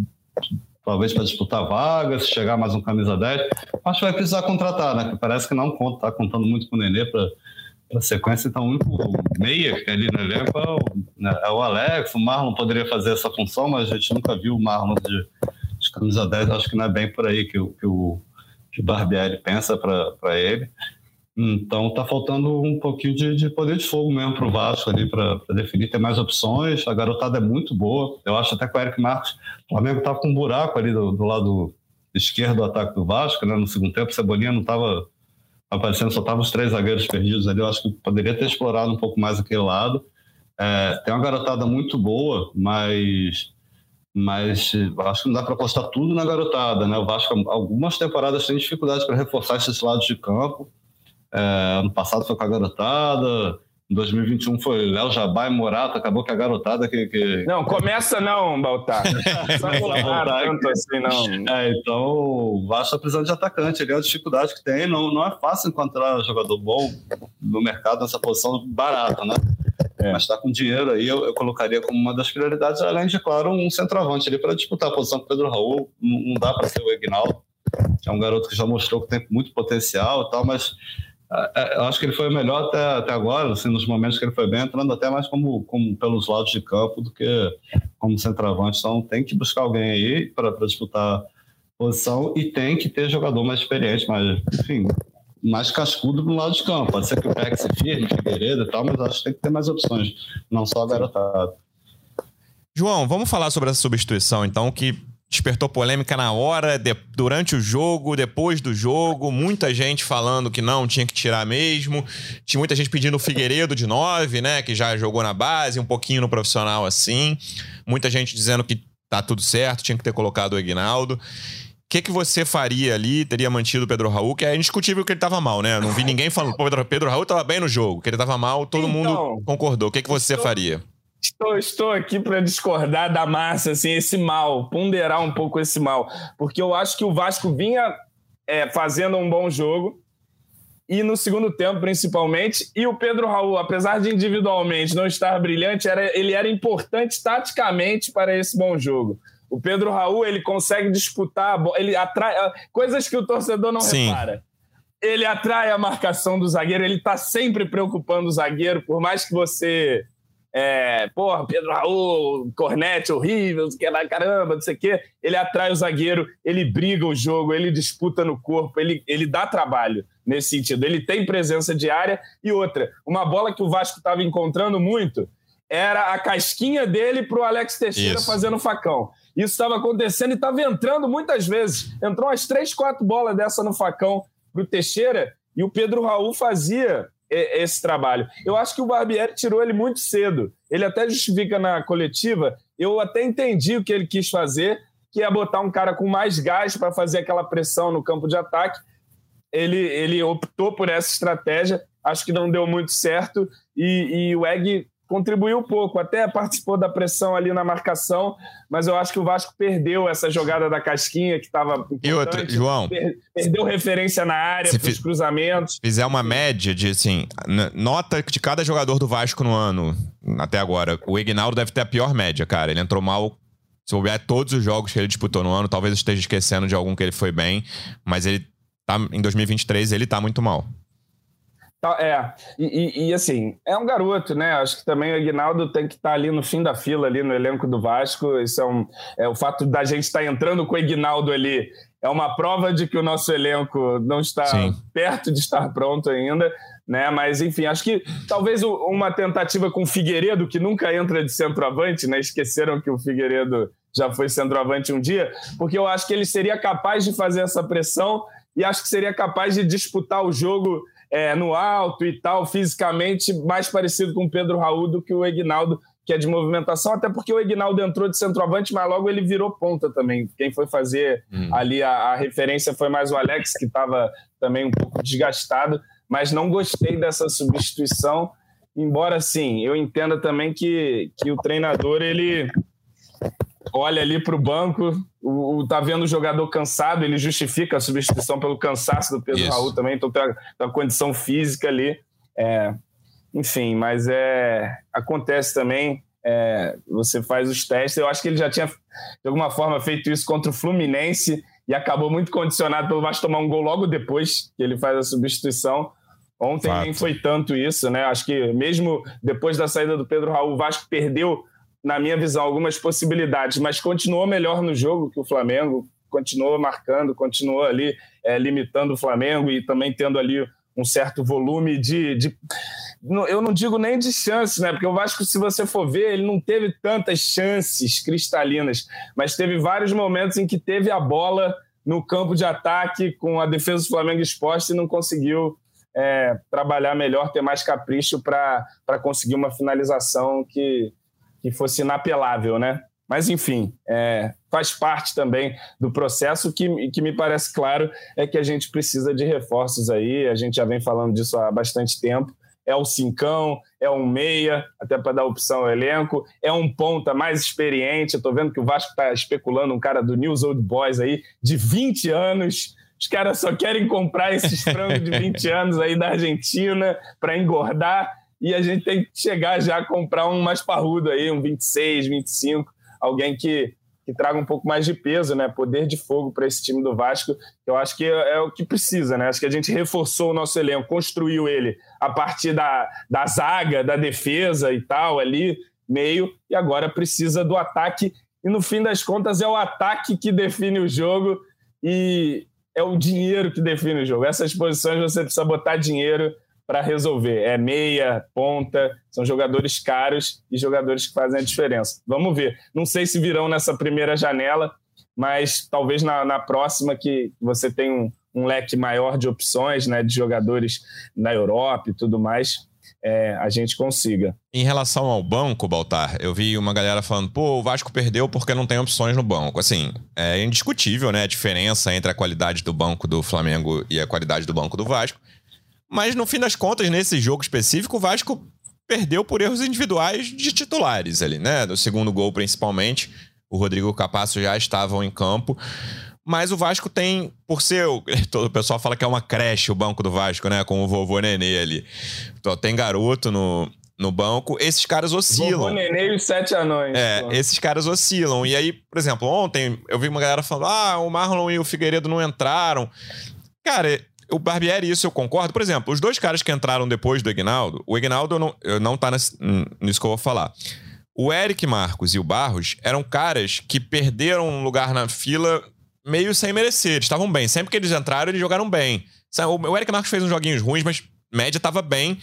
talvez para disputar vagas, chegar mais um camisa 10. Acho que vai precisar contratar, né? Parece que não conta, está contando muito com o Nenê para a sequência, então, o único meia que tem ali no elenco é o, né, é o, Alex. O Marlon poderia fazer essa função, mas a gente nunca viu o Marlon de, de camisa 10. Acho que não é bem por aí que, que, o, que o Barbieri pensa para ele. Então, tá faltando um pouquinho de, de poder de fogo mesmo para o Vasco ali, para definir. Tem mais opções. A garotada é muito boa. Eu acho até que o Eric Marcos, o Flamengo estava com um buraco ali do, do lado esquerdo do ataque do Vasco, né? No segundo tempo, o Cebolinha não estava aparecendo, só estavam os três zagueiros perdidos ali. Eu acho que poderia ter explorado um pouco mais aquele lado. É, tem uma garotada muito boa, mas, mas acho que não dá para apostar tudo na garotada. Né? O Vasco, algumas temporadas, tem dificuldade para reforçar esses lados de campo. É, ano passado foi com a garotada, 2021 foi Léo Jabá e Morata, acabou que a garotada que. que... Não, começa não, Baltar. Não tanto assim, não. É, então o Vasco está precisando de atacante, ali é a dificuldade que tem. Não, não é fácil encontrar jogador bom no mercado nessa posição barata, né? É. Mas está com dinheiro aí, eu, eu, colocaria como uma das prioridades, além de, claro, um centroavante ali para disputar a posição com o Pedro Raul. Não, não dá para ser o Ignaldo, que é um garoto que já mostrou que tem muito potencial e tal, mas eu acho que ele foi o melhor até, até agora, assim, nos momentos que ele foi bem, entrando até mais como, como pelos lados de campo do que como centroavante. Então tem que buscar alguém aí para disputar posição e tem que ter jogador mais experiente, mas, enfim, mais cascudo no lado de campo. Pode ser que o se firme, Figueiredo e tal, mas acho que tem que ter mais opções, não só garotado. João, vamos falar sobre essa substituição, então, que despertou polêmica na hora, de, durante o jogo, depois do jogo, muita gente falando que não, tinha que tirar mesmo. Tinha muita gente pedindo o Figueiredo de 9, né, que já jogou na base, um pouquinho no profissional assim. Muita gente dizendo que tá tudo certo, tinha que ter colocado o Ignaldo. O que, que você faria ali? Teria mantido o Pedro Raul, que é indiscutível que ele tava mal, né? Não vi ninguém falando, pô, Pedro, Pedro Raul tava bem no jogo, que ele tava mal, todo então, mundo concordou. O que, que você então, faria? Estou, estou aqui para discordar da massa, assim, esse mal, ponderar um pouco esse mal, porque eu acho que o Vasco vinha é, fazendo um bom jogo e no segundo tempo, principalmente, e o Pedro Raul, apesar de individualmente não estar brilhante, era, ele era importante taticamente para esse bom jogo. O Pedro Raul ele consegue disputar, ele atrai coisas que o torcedor não Sim. repara ele atrai a marcação do zagueiro, ele está sempre preocupando o zagueiro, por mais que você é, porra, Pedro Raul, cornete horrível, que lá, caramba, não sei o quê. Ele atrai o zagueiro, ele briga o jogo, ele disputa no corpo, ele, ele dá trabalho nesse sentido. Ele tem presença diária. E outra, uma bola que o Vasco estava encontrando muito era a casquinha dele para o Alex Teixeira Isso. fazendo facão. Isso estava acontecendo e estava entrando muitas vezes. Entrou umas três, quatro bolas dessa no facão para o Teixeira e o Pedro Raul fazia esse trabalho. Eu acho que o Barbieri tirou ele muito cedo. Ele até justifica na coletiva. Eu até entendi o que ele quis fazer, que é botar um cara com mais gás para fazer aquela pressão no campo de ataque. Ele, ele optou por essa estratégia. Acho que não deu muito certo. E, e o Egg contribuiu pouco, até participou da pressão ali na marcação, mas eu acho que o Vasco perdeu essa jogada da casquinha que estava. E outra, João. perdeu referência na área, os cruzamentos. Fizer uma média de assim, nota de cada jogador do Vasco no ano, até agora. O Ignaldo deve ter a pior média, cara. Ele entrou mal. Se olhar todos os jogos que ele disputou no ano, talvez eu esteja esquecendo de algum que ele foi bem, mas ele tá em 2023 ele tá muito mal. Tá, é, e, e, assim, é um garoto, né? Acho que também o Aguinaldo tem que estar tá ali no fim da fila, ali no elenco do Vasco. Isso é, um, é o fato da gente estar tá entrando com o Aguinaldo ali. É uma prova de que o nosso elenco não está Sim. perto de estar pronto ainda, né? Mas, enfim, acho que talvez uma tentativa com o Figueiredo, que nunca entra de centroavante, né? Esqueceram que o Figueiredo já foi centroavante um dia, porque eu acho que ele seria capaz de fazer essa pressão e acho que seria capaz de disputar o jogo é, no alto e tal, fisicamente mais parecido com o Pedro Raul do que o Egnaldo, que é de movimentação, até porque o Egnaldo entrou de centroavante, mas logo ele virou ponta também. Quem foi fazer hum. ali a, a, referência foi mais o Alex, que estava também um pouco desgastado, mas não gostei dessa substituição, embora sim, eu entenda também que, que o treinador ele olha ali para o banco, o, tá vendo o jogador cansado, ele justifica a substituição pelo cansaço do Pedro Isso. Raul também, então tem a, condição física ali. É, enfim, mas é, acontece também. É, você faz os testes. Eu acho que ele já tinha, de alguma forma, feito isso contra o Fluminense e acabou muito condicionado pelo Vasco tomar um gol logo depois que ele faz a substituição. Ontem Fato. nem foi tanto isso, né? Acho que mesmo depois da saída do Pedro Raul, o Vasco perdeu na minha visão, algumas possibilidades, mas continuou melhor no jogo que o Flamengo, continuou marcando, continuou ali é, limitando o Flamengo e também tendo ali um certo volume de, de, Eu não digo nem de chances, né? Porque o Vasco, se você for ver, ele não teve tantas chances cristalinas, mas teve vários momentos em que teve a bola no campo de ataque com a defesa do Flamengo exposta e não conseguiu é, trabalhar melhor, ter mais capricho para conseguir uma finalização que, que fosse inapelável, né? Mas, enfim, é, faz parte também do processo. que, que me parece claro é que a gente precisa de reforços aí, a gente já vem falando disso há bastante tempo. É o cincão, é um meia, até para dar opção ao elenco, é um ponta mais experiente. Estou vendo que o Vasco está especulando um cara do News Old Boys aí, de 20 anos. Os caras só querem comprar esses frangos de 20 anos aí da Argentina para engordar e a gente tem que chegar já a comprar um mais parrudo aí, um 26, 25, alguém que, que traga um pouco mais de peso, né? Poder de fogo para esse time do Vasco. Eu acho que é, é, o que precisa, né? Acho que a gente reforçou o nosso elenco, construiu ele a partir da, da zaga, da defesa e tal, ali, meio, e agora precisa do ataque. E no fim das contas, é o ataque que define o jogo e é o dinheiro que define o jogo. Essas posições você precisa botar dinheiro para resolver. É meia, ponta, são jogadores caros e jogadores que fazem a diferença. Vamos ver. Não sei se virão nessa primeira janela, mas talvez na, na próxima que você tem um, um, leque maior de opções, né, de jogadores na Europa e tudo mais, é, a gente consiga. Em relação ao banco, Baltar, eu vi uma galera falando, pô, o Vasco perdeu porque não tem opções no banco. Assim, é indiscutível, né, a diferença entre a qualidade do banco do Flamengo e a qualidade do banco do Vasco. Mas no fim das contas, nesse jogo específico, o Vasco perdeu por erros individuais de titulares ali, né? Do segundo gol, principalmente. O Rodrigo e o Capasso já estavam em campo. Mas o Vasco tem, por ser. Todo o pessoal fala que é uma creche o banco do Vasco, né? Com o vovô Nenê ali. Então, tem garoto no, no banco. Esses caras oscilam. Vovô Nenê e os sete anões. É, pô. esses caras oscilam. E aí, por exemplo, ontem eu vi uma galera falando: ah, o Marlon e o Figueiredo não entraram. Cara, o Barbieri, isso eu concordo. Por exemplo, os dois caras que entraram depois do Ignaldo, o Ignaldo não, não tá nesse, nisso que eu vou falar. O Eric Marcos e o Barros eram caras que perderam um lugar na fila meio sem merecer. Eles estavam bem. Sempre que eles entraram, eles jogaram bem. O Eric Marcos fez uns joguinhos ruins, mas média tava bem.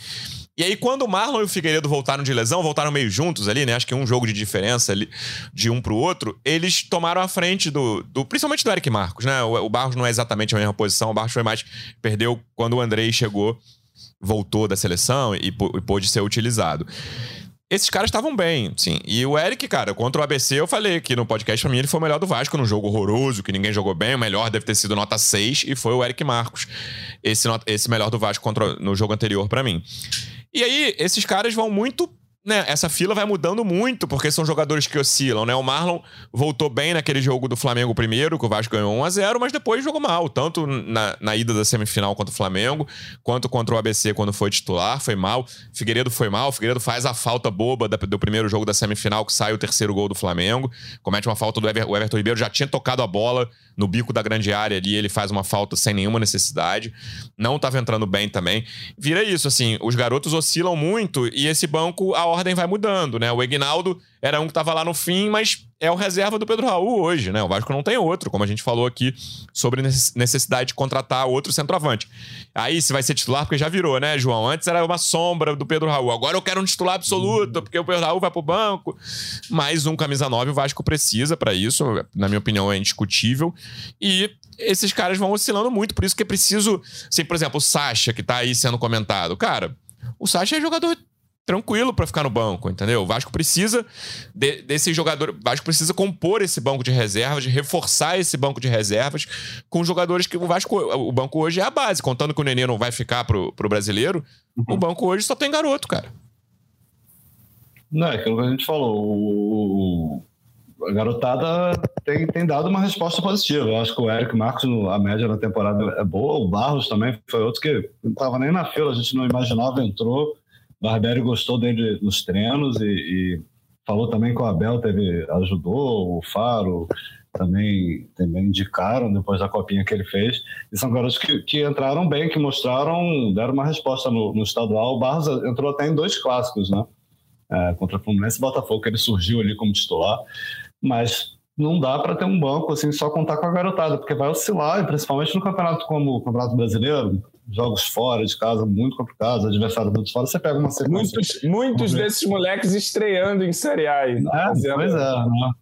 E aí, quando o Marlon e o Figueiredo voltaram de lesão, voltaram meio juntos ali, né? Acho que um jogo de diferença ali de um pro outro, eles tomaram a frente do. do principalmente do Eric Marcos, né? O, o Barros não é exatamente a mesma posição, o Barros foi mais. Perdeu quando o Andrei chegou, voltou da seleção e, e pôde ser utilizado esses caras estavam bem, sim. E o Eric, cara, contra o ABC, eu falei que no podcast pra mim ele foi o melhor do Vasco num jogo horroroso, que ninguém jogou bem. O melhor deve ter sido nota 6 e foi o Eric Marcos. Esse, esse melhor do Vasco contra, no jogo anterior para mim. E aí, esses caras vão muito né, essa fila vai mudando muito, porque são jogadores que oscilam, né? O Marlon voltou bem naquele jogo do Flamengo primeiro, que o Vasco ganhou 1 a 0 mas depois jogou mal, tanto na, na ida da semifinal contra o Flamengo, quanto contra o ABC quando foi titular, foi mal. Figueiredo foi mal, Figueiredo faz a falta boba da, do primeiro jogo da semifinal, que sai o terceiro gol do Flamengo, comete uma falta do Ever, o Everton Ribeiro, já tinha tocado a bola no bico da grande área ali, ele faz uma falta sem nenhuma necessidade. Não estava entrando bem também. Vira isso, assim, os garotos oscilam muito e esse banco, a ordem vai mudando, né? O Egnaldo era um que estava lá no fim, mas é o reserva do Pedro Raul hoje, né? O Vasco não tem outro, como a gente falou aqui sobre necessidade de contratar outro centroavante. Aí se vai ser titular, porque já virou, né, João? Antes era uma sombra do Pedro Raul. Agora eu quero um titular absoluto, porque o Pedro Raul vai pro banco. Mais um camisa 9 o Vasco precisa para isso, na minha opinião é indiscutível. E esses caras vão oscilando muito, por isso que é preciso, assim, por exemplo, o Sacha que tá aí sendo comentado. Cara, o Sacha é jogador tranquilo para ficar no banco, entendeu? O Vasco precisa de, desse jogador, o Vasco precisa compor esse banco de reservas, de reforçar esse banco de reservas com jogadores que o Vasco, o banco hoje é a base, contando que o Nenê não vai ficar pro, pro brasileiro, uhum. o banco hoje só tem garoto, cara. Não, é aquilo que a gente falou, o, a garotada tem, tem dado uma resposta positiva. Eu acho que o Eric Marcos, a média da temporada é boa, o Barros também foi outro que não estava nem na fila, a gente não imaginava, entrou Barbieri gostou dele nos treinos e, e, falou também que o Abel teve, ajudou, o Faro também, também indicaram depois da copinha que ele fez. E são garotos que, que entraram bem, que mostraram, deram uma resposta no, no estadual. O Barros entrou até em dois clássicos, né? É, contra o Fluminense e Botafogo, que ele surgiu ali como titular. Mas não dá para ter um banco assim só contar com a garotada, porque vai oscilar, principalmente no campeonato como o Campeonato Brasileiro, jogos fora de casa muito complicados, adversários todos fora, você pega uma sequência. Muitos, muitos desses moleques estreando em Série A. É, pois é, né?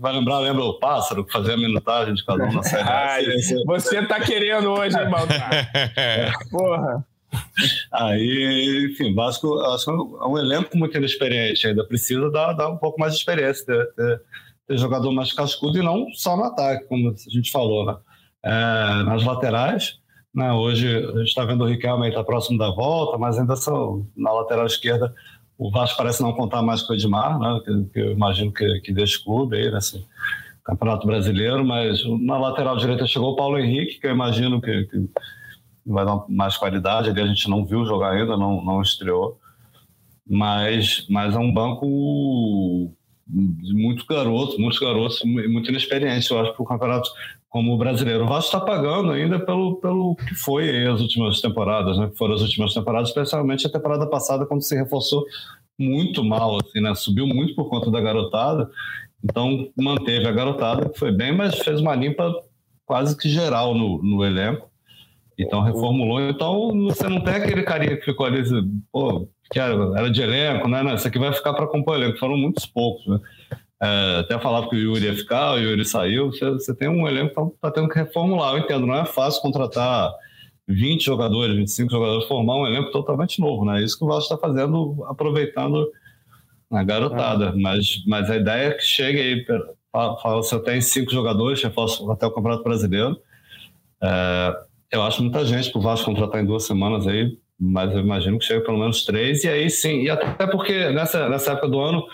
Vai lembrar, lembra o pássaro que fazia a minutagem de cada um na série. Ai, você tá querendo hoje, hein, Baltar? Porra. Aí, enfim, Vasco, acho que é um elenco muito inexperiente, ainda precisa dar, dar um pouco mais de experiência, ter, ter, ter, jogador mais cascudo e não só no ataque, como a gente falou, né? É, nas laterais, né? Hoje a gente está vendo o Riquelme está próximo da volta, mas ainda são, na lateral esquerda o Vasco parece não contar mais com o Edmar, né? que, que eu imagino que, que deixe clube aí nesse Campeonato Brasileiro, mas na lateral direita chegou o Paulo Henrique, que eu imagino que, que vai dar mais qualidade, ali a gente não viu jogar ainda, não, não estreou, mas, mas é um banco de muitos garotos, muitos garotos muito inexperientes, eu acho, para o campeonato como o brasileiro. O Vasco está pagando ainda pelo, pelo que foi as últimas temporadas, né? Foram as últimas temporadas, especialmente a temporada passada, quando se reforçou muito mal, assim, né? Subiu muito por conta da garotada. Então, manteve a garotada, que foi bem, mas fez uma limpa quase que geral no, no elenco. Então, reformulou. Então, você não tem aquele carinha que ficou ali, pô, que era, era de elenco, né? Não, isso aqui vai ficar para compor elenco. Foram muitos poucos, né? É, até falava que o Yuri ia ficar, o Yuri saiu. Você, você tem um elenco que está tá tendo que reformular. Eu entendo, não é fácil contratar 20 jogadores, 25 jogadores, formar um elenco totalmente novo, né? Isso que o Vasco está fazendo, aproveitando a garotada. É. Mas, mas a ideia é que chegue aí, fala, você tem cinco jogadores, reforça até o Campeonato Brasileiro. É, eu acho muita gente para o Vasco contratar em duas semanas aí, mas eu imagino que chegue pelo menos três, e aí sim, e até porque nessa, nessa época do ano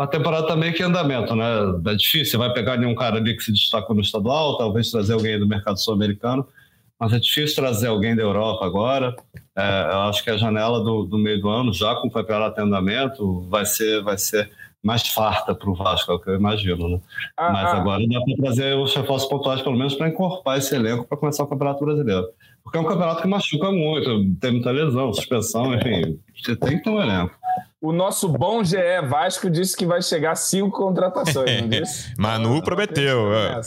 a temporada está meio que em andamento, né? É difícil, vai pegar nenhum cara ali que se destacou no estadual, talvez trazer alguém do mercado sul-americano, mas é difícil trazer alguém da Europa agora. É, eu acho que a janela do, do, meio do ano, já com o campeonato em andamento, vai ser, vai ser mais farta para o Vasco, é o que eu imagino, né? Ah, mas ah. agora dá para trazer os reforços pontuais, pelo menos, para encorpar esse elenco para começar o Campeonato Brasileiro. Porque é um campeonato que machuca muito, tem muita lesão, suspensão, enfim, você tem que ter um elenco. O nosso bom GE Vasco disse que vai chegar a cinco contratações, não disse? Manu ah, prometeu. É.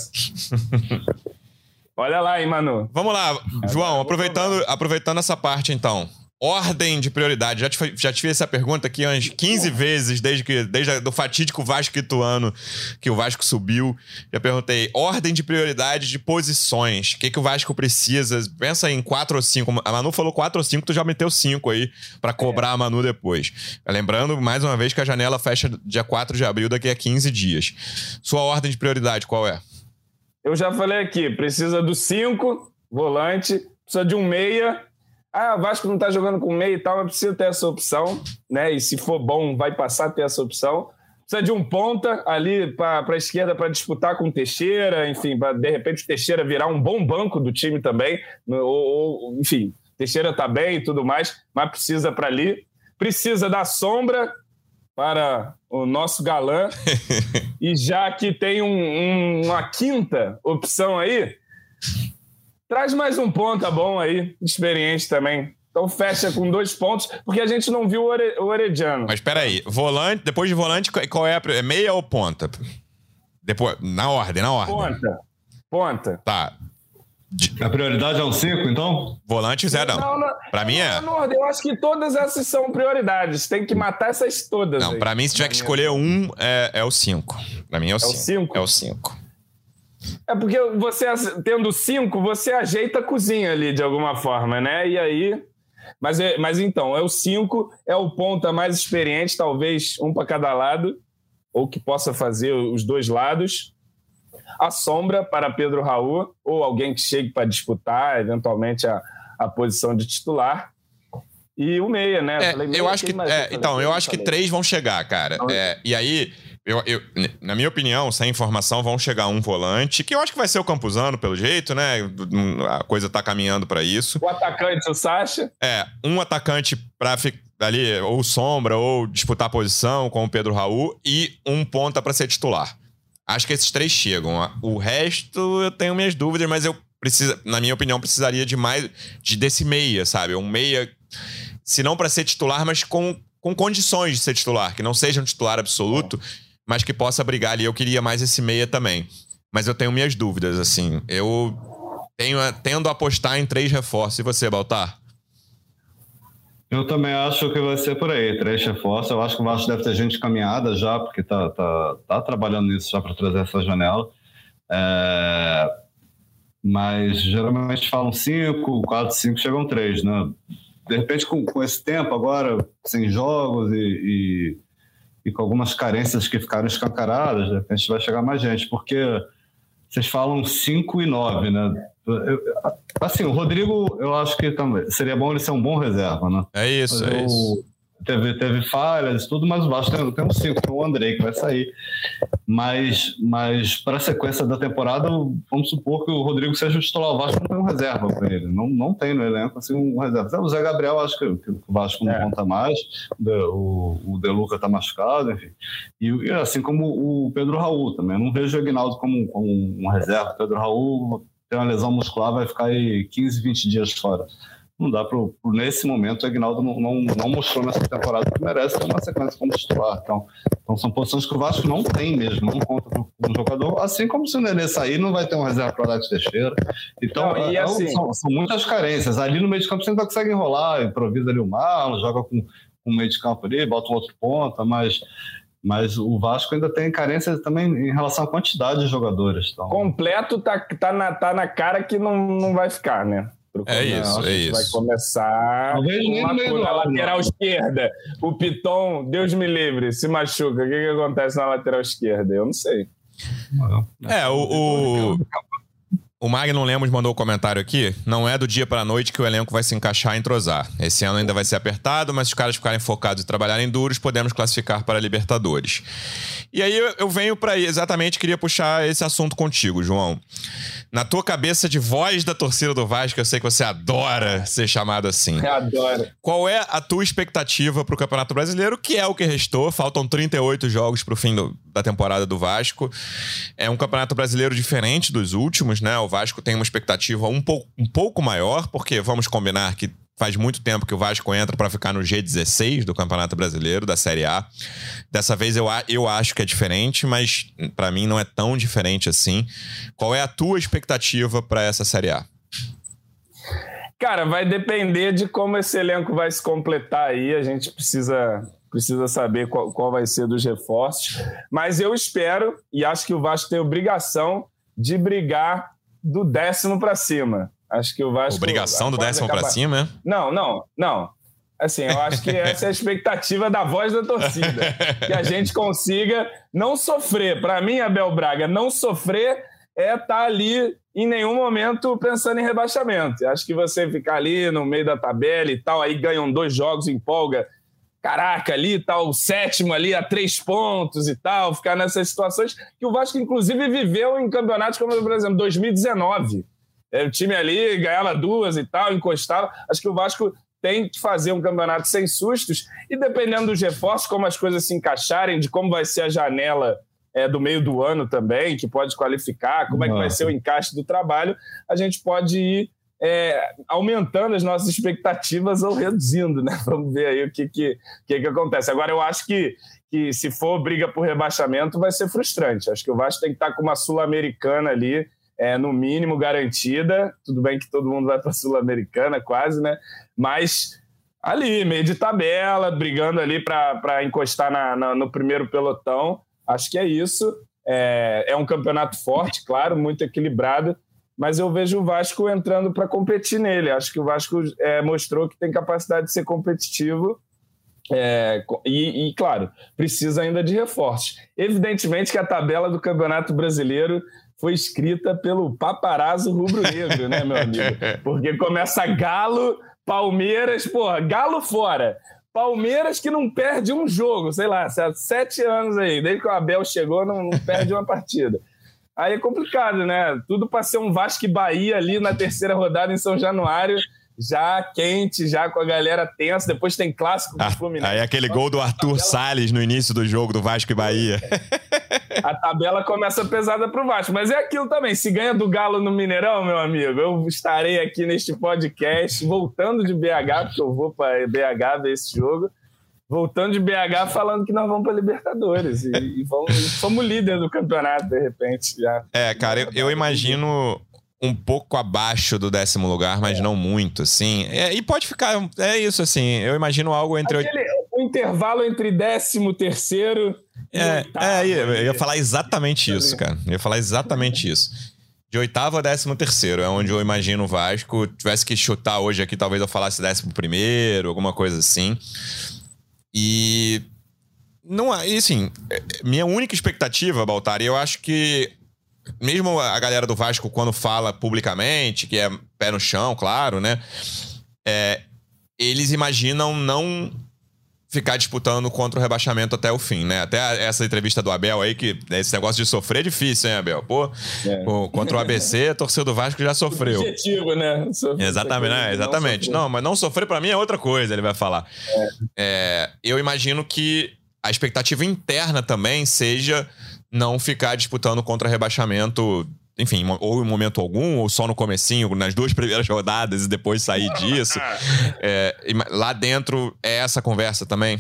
Olha lá, hein, Manu. Vamos lá, João, aproveitando, aproveitando essa parte então ordem de prioridade. Já te, já essa pergunta aqui umas 15 vezes, desde que desde o fatídico Vasco Ituano, que o Vasco subiu. Já perguntei, ordem de prioridade de posições. O que, que o Vasco precisa? Pensa em 4 ou 5. A Manu falou 4 ou 5, tu já meteu 5 aí para cobrar é. a Manu depois. Lembrando, mais uma vez, que a janela fecha dia 4 de abril, daqui a 15 dias. Sua ordem de prioridade, qual é? Eu já falei aqui, precisa do 5, volante, precisa de um meia ah, o Vasco não está jogando com meio e tal, mas precisa ter essa opção, né? E se for bom, vai passar a ter essa opção. Precisa de um ponta ali para a esquerda para disputar com o Teixeira, enfim, para de repente o Teixeira virar um bom banco do time também. Ou, ou enfim, Teixeira está bem e tudo mais, mas precisa para ali. Precisa da sombra para o nosso galã. e já que tem um, um, uma quinta opção aí, Traz mais um ponta bom aí, experiente também. Então fecha com dois pontos, porque a gente não viu o Orediano. Mas espera aí, volante, depois de volante, qual é a é meia ou ponta? Depois, na ordem, na ordem. Ponta. Ponta. Tá. A prioridade é um 5, então? Volante zero, não. não, pra mim é. Não, eu acho que todas essas são prioridades. Tem que matar essas todas. Não, aí. pra mim, se tiver que escolher um, é, é o 5. Pra mim é o 5. É o 5. É porque você, tendo cinco, você ajeita a cozinha ali de alguma forma, né? E aí. Mas, é, mas então, é o cinco, é o ponta mais experiente, talvez um para cada lado, ou que possa fazer os dois lados. A sombra para Pedro Raul, ou alguém que chegue para disputar, eventualmente, a, a posição de titular. E o meia, né? É, eu, eu acho que. É, então, eu acho que três vão chegar, cara. Então, é, e aí eu, eu, na minha opinião, sem informação, vão chegar um volante, que eu acho que vai ser o Campuzano, pelo jeito, né? A coisa tá caminhando para isso. O atacante, o Sacha? É, um atacante pra ficar ali, ou sombra, ou disputar posição com o Pedro Raul, e um ponta para ser titular. Acho que esses três chegam. O resto eu tenho minhas dúvidas, mas eu preciso, na minha opinião, precisaria de mais de desse meia, sabe? Um meia, se não para ser titular, mas com, com condições de ser titular, que não seja um titular absoluto, mas que possa brigar ali. Eu queria mais esse meia também. Mas eu tenho minhas dúvidas, assim. Eu tenho, tendo a apostar em três reforços. E você, Baltar? Eu também acho que vai ser por aí, três reforços. Eu acho que o Vasco deve ter gente caminhada já, porque tá, tá, tá trabalhando nisso já para trazer essa janela. É... Mas geralmente falam cinco, quatro, cinco, chegam três, né? De repente, com, com esse tempo agora, sem jogos e, e e com algumas carências que ficaram escancaradas, de repente vai chegar mais gente, porque vocês falam 5 e 9, né? Eu, assim, o Rodrigo, eu acho que também seria bom ele ser um bom reserva, né? É isso, Mas é eu, isso. Teve, teve falhas e tudo, mas o Vasco tem, tem um cinco, tem o Andrei que vai sair. Mas, mas para a sequência da temporada, vamos supor que o Rodrigo seja o titular. O Vasco não tem um reserva para ele. Não, não tem no elenco assim, um reserva. O Zé Gabriel, acho que, que o Vasco não é. conta mais. O, o De Luca está machucado, enfim. E, e, assim como o Pedro Raul também. Eu não vejo o Aguinaldo como, como um reserva. O Pedro Raul tem uma lesão muscular, vai ficar aí 15, 20 dias fora não dá para. Nesse momento, o Aguinaldo não, não, não, mostrou nessa temporada que merece ter uma sequência como titular. Então, então, são posições que o Vasco não tem mesmo, não conta com o jogador. Assim como se o Nenê sair, não vai ter um reserva para o Alex Teixeira. Então, não, é, assim... são, são, muitas carências. Ali no meio de campo você ainda consegue enrolar, improvisa ali o Marlon, joga com, com o meio de campo ali, bota um outro ponta, mas mas o Vasco ainda tem carência também em relação à quantidade de jogadores. Então... Completo tá, tá, na, tá na cara que não, não vai ficar, né? É isso, é isso. Vai começar com na lateral esquerda. O Piton, Deus me livre, se machuca. O que, que acontece na lateral esquerda? Eu não sei. É, o, o, o Magno Lemos mandou um comentário aqui. Não é do dia para a noite que o elenco vai se encaixar e entrosar. Esse ano ainda vai ser apertado, mas se os caras ficarem focados e trabalharem duros, podemos classificar para a Libertadores. E aí eu venho para exatamente queria puxar esse assunto contigo, João. Na tua cabeça de voz da torcida do Vasco, eu sei que você adora ser chamado assim. Eu adoro. Qual é a tua expectativa para o Campeonato Brasileiro, que é o que restou? Faltam 38 jogos para o fim do, da temporada do Vasco. É um Campeonato Brasileiro diferente dos últimos, né? O Vasco tem uma expectativa um pouco, um pouco maior, porque vamos combinar que faz muito tempo que o Vasco entra para ficar no G16 do Campeonato Brasileiro, da Série A. Dessa vez eu, eu acho que é diferente, mas para mim não é tão diferente assim. Qual é a tua expectativa para essa Série A? Cara, vai depender de como esse elenco vai se completar aí. A gente precisa precisa saber qual, qual vai ser dos reforços. Mas eu espero e acho que o Vasco tem obrigação de brigar do décimo para cima. Acho que o Vasco. Obrigação do décimo para cima? É? Não, não, não. Assim, eu acho que essa é a expectativa da voz da torcida. que a gente consiga não sofrer. Para mim, Abel Braga, não sofrer é estar tá ali em nenhum momento pensando em rebaixamento. Acho que você ficar ali no meio da tabela e tal, aí ganham dois jogos, empolga. Caraca, ali tal, tá o sétimo ali a três pontos e tal, ficar nessas situações que o Vasco, inclusive, viveu em campeonatos como, por exemplo, 2019. É, o time ali ganhava duas e tal, encostava. Acho que o Vasco tem que fazer um campeonato sem sustos e dependendo dos reforços, como as coisas se encaixarem, de como vai ser a janela é, do meio do ano também, que pode qualificar, como é que vai ser o encaixe do trabalho, a gente pode ir é, aumentando as nossas expectativas ou reduzindo, né? Vamos ver aí o que, que, que, que acontece. Agora, eu acho que, que se for briga por rebaixamento, vai ser frustrante. Acho que o Vasco tem que estar com uma Sul-Americana ali, é, no mínimo garantida. Tudo bem que todo mundo vai para a Sul-Americana, quase, né? Mas ali, meio de tabela, brigando ali para encostar na, na, no primeiro pelotão. Acho que é isso. É, é um campeonato forte, claro, muito equilibrado, mas eu vejo o Vasco entrando para competir nele. Acho que o Vasco é, mostrou que tem capacidade de ser competitivo. É, e, e, claro, precisa ainda de reforços. Evidentemente que a tabela do Campeonato Brasileiro foi escrita pelo paparazzo rubro-negro, né, meu amigo? Porque começa Galo, Palmeiras, porra, Galo fora. Palmeiras que não perde um jogo, sei lá, há sete anos aí, desde que o Abel chegou, não, não perde uma partida. Aí é complicado, né? Tudo para ser um Vasco e Bahia ali na terceira rodada em São Januário já quente, já com a galera tensa. Depois tem clássico do ah, Fluminense. Aí aquele gol do Arthur tabela... Salles no início do jogo do Vasco e Bahia. A tabela começa pesada pro Vasco, mas é aquilo também. Se ganha do Galo no Mineirão, meu amigo, eu estarei aqui neste podcast, voltando de BH, porque eu vou para BH ver esse jogo. Voltando de BH falando que nós vamos para Libertadores e, e vamos, somos líder do campeonato de repente já. É, cara, eu, eu imagino um pouco abaixo do décimo lugar, mas é. não muito, assim. É, e pode ficar, é isso, assim. Eu imagino algo entre. Aquele, o intervalo entre décimo terceiro. É, é eu ia falar exatamente isso, cara. Eu ia falar exatamente isso. De oitavo a décimo terceiro, é onde eu imagino o Vasco. Tivesse que chutar hoje aqui, talvez eu falasse décimo primeiro, alguma coisa assim. E. Não, e assim, é, minha única expectativa, Baltar, eu acho que mesmo a galera do Vasco, quando fala publicamente, que é pé no chão, claro, né? É, eles imaginam não ficar disputando contra o rebaixamento até o fim, né? Até essa entrevista do Abel aí, que esse negócio de sofrer é difícil, hein, Abel? Pô, é. pô contra o ABC, a torcida do Vasco já sofreu. Objetivo, né? Sofrer exatamente, né? Exatamente. Não, não, mas não sofrer para mim é outra coisa, ele vai falar. É. É, eu imagino que a expectativa interna também seja não ficar disputando contra rebaixamento enfim, ou em momento algum, ou só no comecinho, nas duas primeiras rodadas e depois sair disso. É, lá dentro é essa conversa também?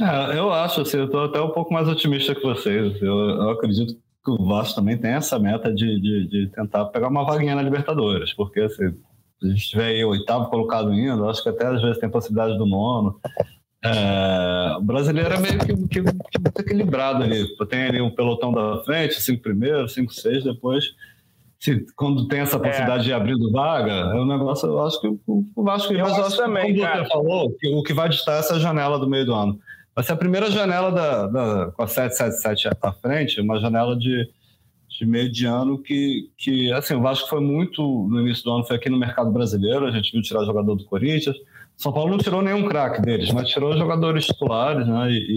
É, eu acho, assim, eu estou até um pouco mais otimista que vocês. Eu, eu acredito que o Vasco também tem essa meta de, de, de, tentar pegar uma vaguinha na Libertadores, porque assim, se a gente tiver aí oitavo colocado indo, acho que até às vezes tem possibilidade do nono. É, o brasileiro é meio que, que, que, muito equilibrado ali. Tem ali um pelotão da frente, cinco primeiros, cinco, seis, depois. Se, quando tem essa possibilidade é. de abrir do vaga, é um negócio, eu acho que o, Vasco. Eu mas acho, também, como você falou, que, o que vai distar é essa janela do meio do ano. Vai ser a primeira janela da, da, com a 777 à frente, uma janela de, de meio de ano que, que, assim, o Vasco foi muito, no início do ano, foi aqui no mercado brasileiro, a gente viu tirar jogador do Corinthians, são Paulo não tirou nenhum craque deles, mas tirou jogadores titulares, né? E,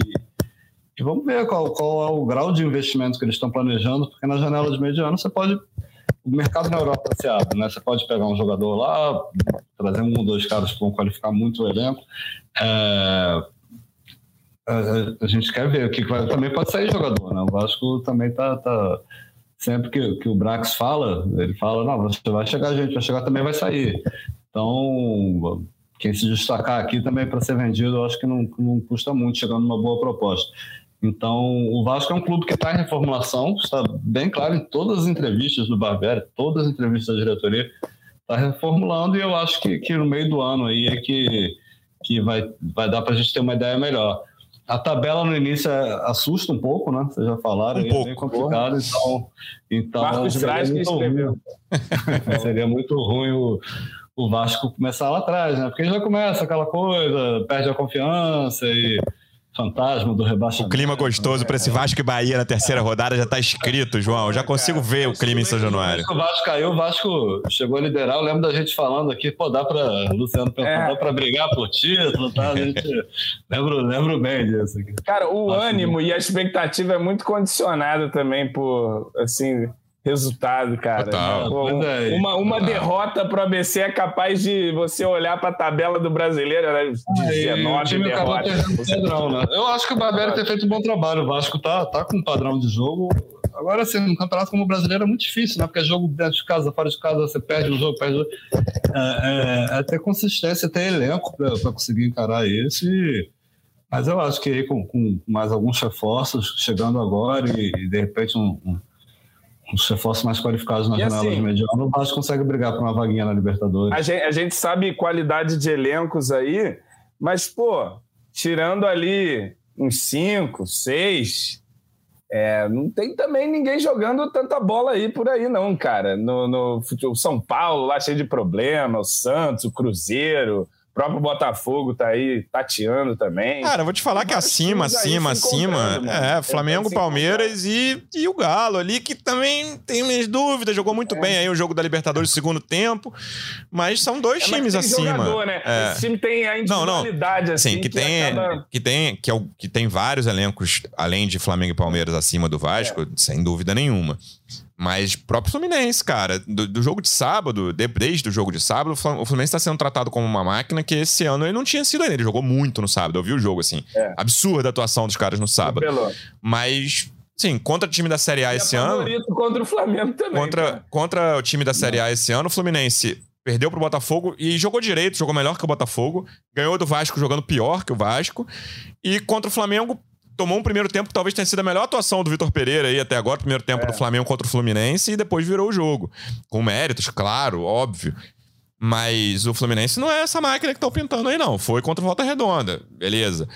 e, vamos ver qual, qual, é o grau de investimento que eles estão planejando, porque na janela de mediano você pode. O mercado na Europa se abre, né? Você pode pegar um jogador lá, trazer um ou dois caras que vão qualificar muito o elenco. É, a, gente quer ver o que vai. Também pode sair jogador, né? O Vasco também tá, tá sempre que, que o Brax fala, ele fala, não, vai chegar gente, vai chegar também vai sair. Então, quem se destacar aqui também para ser vendido, eu acho que não, não custa muito, chegando numa boa proposta. Então, o Vasco é um clube que está em reformulação, está bem claro em todas as entrevistas do Barbera, todas as entrevistas da diretoria, está reformulando e eu acho que, que no meio do ano aí é que, que vai, vai dar para a gente ter uma ideia melhor. A tabela no início é, assusta um pouco, né? Vocês já falaram, um é pouco. bem complicado, então, então Marcos seria, muito seria muito ruim o, o Vasco começar lá atrás, né? Porque já começa aquela coisa, perde a confiança e fantasma do rebaixamento. O clima gostoso para esse Vasco e Bahia na terceira rodada já está escrito, João. Já consigo ver o clima em São Januário. O Vasco caiu, o Vasco chegou a liderar. Eu lembro da gente falando aqui, pô, dá para Luciano é. dá para brigar por título, tá? A gente lembro, lembro bem disso. Aqui. Cara, o ânimo e a expectativa é muito condicionada também por, assim, resultado, cara. Pô, é, uma, uma derrota pro ABC é capaz de você olhar para a tabela do brasileiro, né? 19 derrotas. Padrão, né? Eu acho que o Barbieri tem feito um bom trabalho. O Vasco tá, tá com um padrão de jogo. Agora, assim, um campeonato como o brasileiro é muito difícil, né? Porque é jogo dentro de casa, fora de casa, você perde um jogo, perde o jogo. É, é, é ter consistência, ter elenco para conseguir encarar isso. E... Mas eu acho que aí com, com mais alguns reforços chegando agora e, e de repente um, um os reforços mais qualificados na e janela assim, de mediano, o Vasco consegue brigar por uma vaguinha na Libertadores. A gente, a gente sabe qualidade de elencos aí, mas, pô, tirando ali uns cinco, seis, é, não tem também ninguém jogando tanta bola aí por aí, não, cara. No, no o São Paulo lá cheio de problema, o Santos, o Cruzeiro, próprio Botafogo tá aí tateando também. Cara, vou te falar que acima, acima, acima. É, Flamengo, Palmeiras e, e o Galo ali, que também tem minhas dúvidas. Jogou muito é. bem aí o jogo da Libertadores no segundo tempo. Mas são dois é, times acima. Jogador, né? É. Esse time tem a individualidade, não, não. assim. Sim, que, que tem, acaba... que, tem, que, é o, que tem vários elencos, além de Flamengo e Palmeiras, acima do Vasco, é. sem dúvida nenhuma. Mas próprio Fluminense, cara, do, do jogo de sábado, desde o jogo de sábado, o Fluminense está sendo tratado como uma máquina que esse ano ele não tinha sido ainda. Ele jogou muito no sábado. Eu vi o jogo, assim. É. Absurda a atuação dos caras no sábado. Mas Sim, contra o time da Série A e esse é ano. contra o Flamengo também. Contra, contra o time da Série A esse ano, o Fluminense perdeu pro Botafogo e jogou direito, jogou melhor que o Botafogo. Ganhou do Vasco jogando pior que o Vasco. E contra o Flamengo, tomou um primeiro tempo que talvez tenha sido a melhor atuação do Vitor Pereira aí até agora, primeiro tempo é. do Flamengo contra o Fluminense, e depois virou o jogo. Com méritos, claro, óbvio. Mas o Fluminense não é essa máquina que estão pintando aí, não. Foi contra o Volta Redonda, beleza.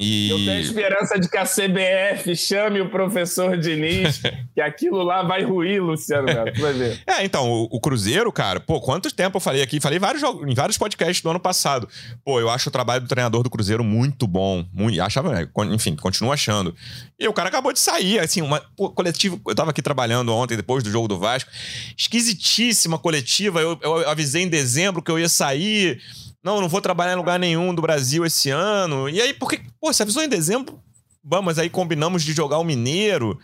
E... Eu tenho esperança de que a CBF chame o professor Diniz, que aquilo lá vai ruir, Luciano Neto. Vai ver. É, então, o, o, Cruzeiro, cara, pô, quanto tempo eu falei aqui? Falei vários em vários podcasts do ano passado. Pô, eu acho o trabalho do treinador do Cruzeiro muito bom. Muito, achava, né, enfim, continuo achando. E o cara acabou de sair, assim, uma pô, coletiva. Eu tava aqui trabalhando ontem, depois do jogo do Vasco. Esquisitíssima coletiva. Eu, eu avisei em dezembro que eu ia sair Não, não vou trabalhar em lugar nenhum do Brasil esse ano. E aí, porque, pô, você avisou em dezembro? Vamos, aí combinamos de jogar o Mineiro.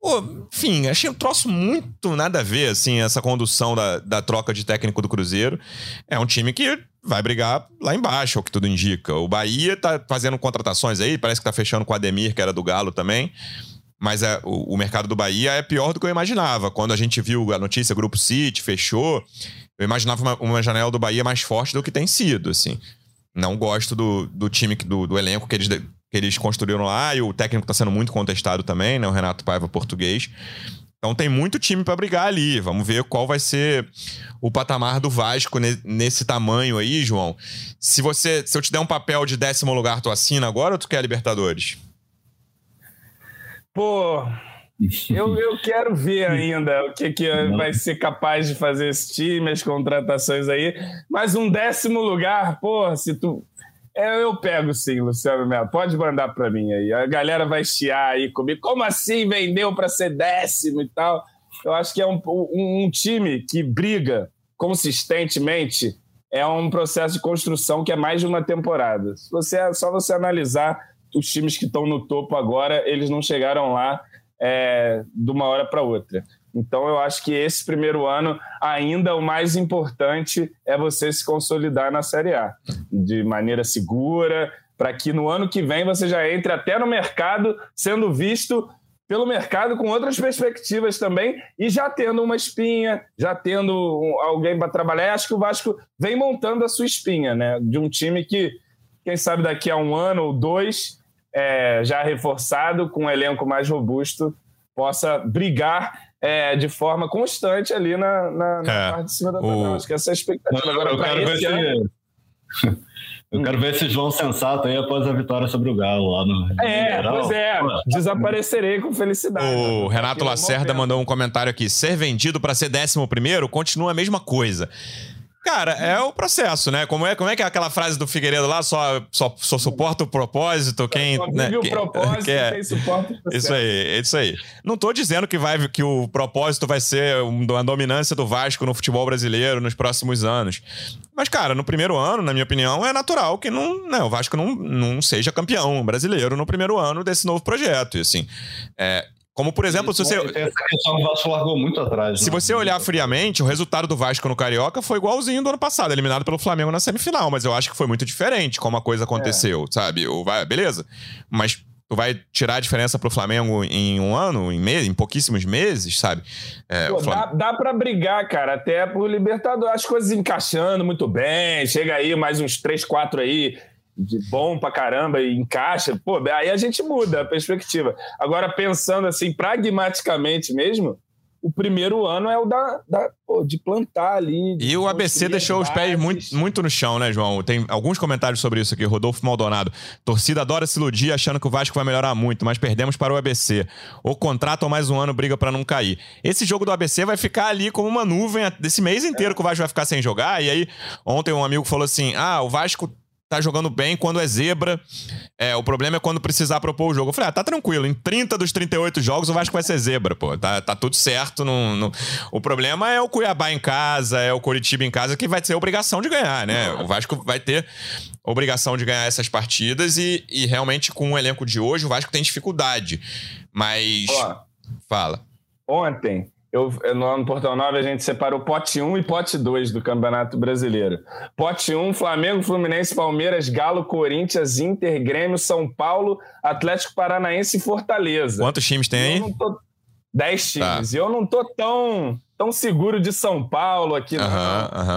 Pô, enfim, achei um troço muito nada a ver, assim, essa condução da, da troca de técnico do Cruzeiro. É um time que vai brigar lá embaixo, é o que tudo indica. O Bahia tá fazendo contratações aí, parece que tá fechando com o Ademir, que era do Galo também. Mas é, o, o, mercado do Bahia é pior do que eu imaginava. Quando a gente viu a notícia, Grupo City fechou, eu imaginava uma, uma janela do Bahia mais forte do que tem sido, assim. Não gosto do, do time, do, do elenco que eles, que eles construíram lá, e o técnico está sendo muito contestado também, né? O Renato Paiva, português. Então tem muito time para brigar ali. Vamos ver qual vai ser o patamar do Vasco nesse tamanho aí, João. Se você, se eu te der um papel de décimo lugar, tu assina agora ou tu quer Libertadores? Pô, eu, eu quero ver ainda o que, que vai ser capaz de fazer esse time, as contratações aí. Mas um décimo lugar, pô, se tu. É, eu pego sim, Luciano Melo. Pode mandar para mim aí. A galera vai chiar aí comigo. Como assim vendeu para ser décimo e tal? Eu acho que é um, um, um time que briga consistentemente. É um processo de construção que é mais de uma temporada. Se você, só você analisar os times que estão no topo agora, eles não chegaram lá é, de uma hora para outra. Então, eu acho que esse primeiro ano, ainda o mais importante é você se consolidar na Série A, de maneira segura, para que no ano que vem você já entre até no mercado sendo visto pelo mercado com outras perspectivas também e já tendo uma espinha, já tendo alguém para trabalhar. Acho que o Vasco vem montando a sua espinha, né? De um time que, quem sabe daqui a um ano ou dois, é, já reforçado, com um elenco mais robusto, possa brigar é, de forma constante ali na, na, na é, parte de cima da tabela. O... Acho que essa é a expectativa. Agora, eu quero esse ano... Eu quero ver esse João sensato aí após a vitória sobre o Galo lá no. É, pois é. Desaparecerei com felicidade. O Renato Lacerda mandou um comentário aqui. Ser vendido para ser décimo primeiro continua a mesma coisa. Cara, é o processo, né? Como é, como é que é aquela frase do Figueiredo lá? Só, só, só suporta o propósito, quem. Só né? o propósito, que é, quem suporta o processo. Isso aí, isso aí. Não tô dizendo que, vai, que o propósito vai ser uma dominância do Vasco no futebol brasileiro nos próximos anos. Mas, cara, no primeiro ano, na minha opinião, é natural que não, né, o Vasco não, não seja campeão brasileiro no primeiro ano desse novo projeto. E assim, é, como, por exemplo, se você. Essa questão do Vasco largou muito atrás. Se né? você olhar friamente, o resultado do Vasco no Carioca foi igualzinho do ano passado, eliminado pelo Flamengo na semifinal. Mas eu acho que foi muito diferente como a coisa aconteceu, é. sabe? O, vai, beleza. Mas tu vai tirar a diferença pro Flamengo em um ano, em, mês, em pouquíssimos meses, sabe? É, Pô, Flamengo... Dá, dá pra brigar, cara, até por Libertadores, as coisas encaixando muito bem. Chega aí mais uns 3, 4 aí de bom pra caramba e encaixa, pô, aí a gente muda a perspectiva. Agora, pensando assim, pragmaticamente mesmo, o primeiro ano é o da, da pô, de plantar ali. De e o ABC deixou os pés muito, muito no chão, né, João? Tem alguns comentários sobre isso aqui. Rodolfo Maldonado. Torcida adora se iludir achando que o Vasco vai melhorar muito, mas perdemos para o ABC. O contrato ou mais um ano briga para não cair. Esse jogo do ABC vai ficar ali como uma nuvem desse mês inteiro é. que o Vasco vai ficar sem jogar. E aí, ontem um amigo falou assim: ah, o Vasco tá jogando bem quando é zebra. É, o problema é quando precisar propor o jogo. Eu falei, ah, tá tranquilo. Em 30 dos 38 jogos, o Vasco vai ser zebra, pô. Tá, tá tudo certo. No, no... O problema é o Cuiabá em casa, é o Coritiba em casa, que vai ter obrigação de ganhar, né? O Vasco vai ter obrigação de ganhar essas partidas e, e realmente, com o elenco de hoje, o Vasco tem dificuldade. Mas. Olá. Fala. Ontem, eu, no, Portão 9 a gente separou pote 1 e pote 2 do Campeonato Brasileiro. Pote 1, Flamengo, Fluminense, Palmeiras, Galo, Corinthians, Inter, Grêmio, São Paulo, Atlético Paranaense e Fortaleza. Quantos times tem aí? Tô... Dez times. Tá. E eu não tô tão, tão seguro de São Paulo aqui, não.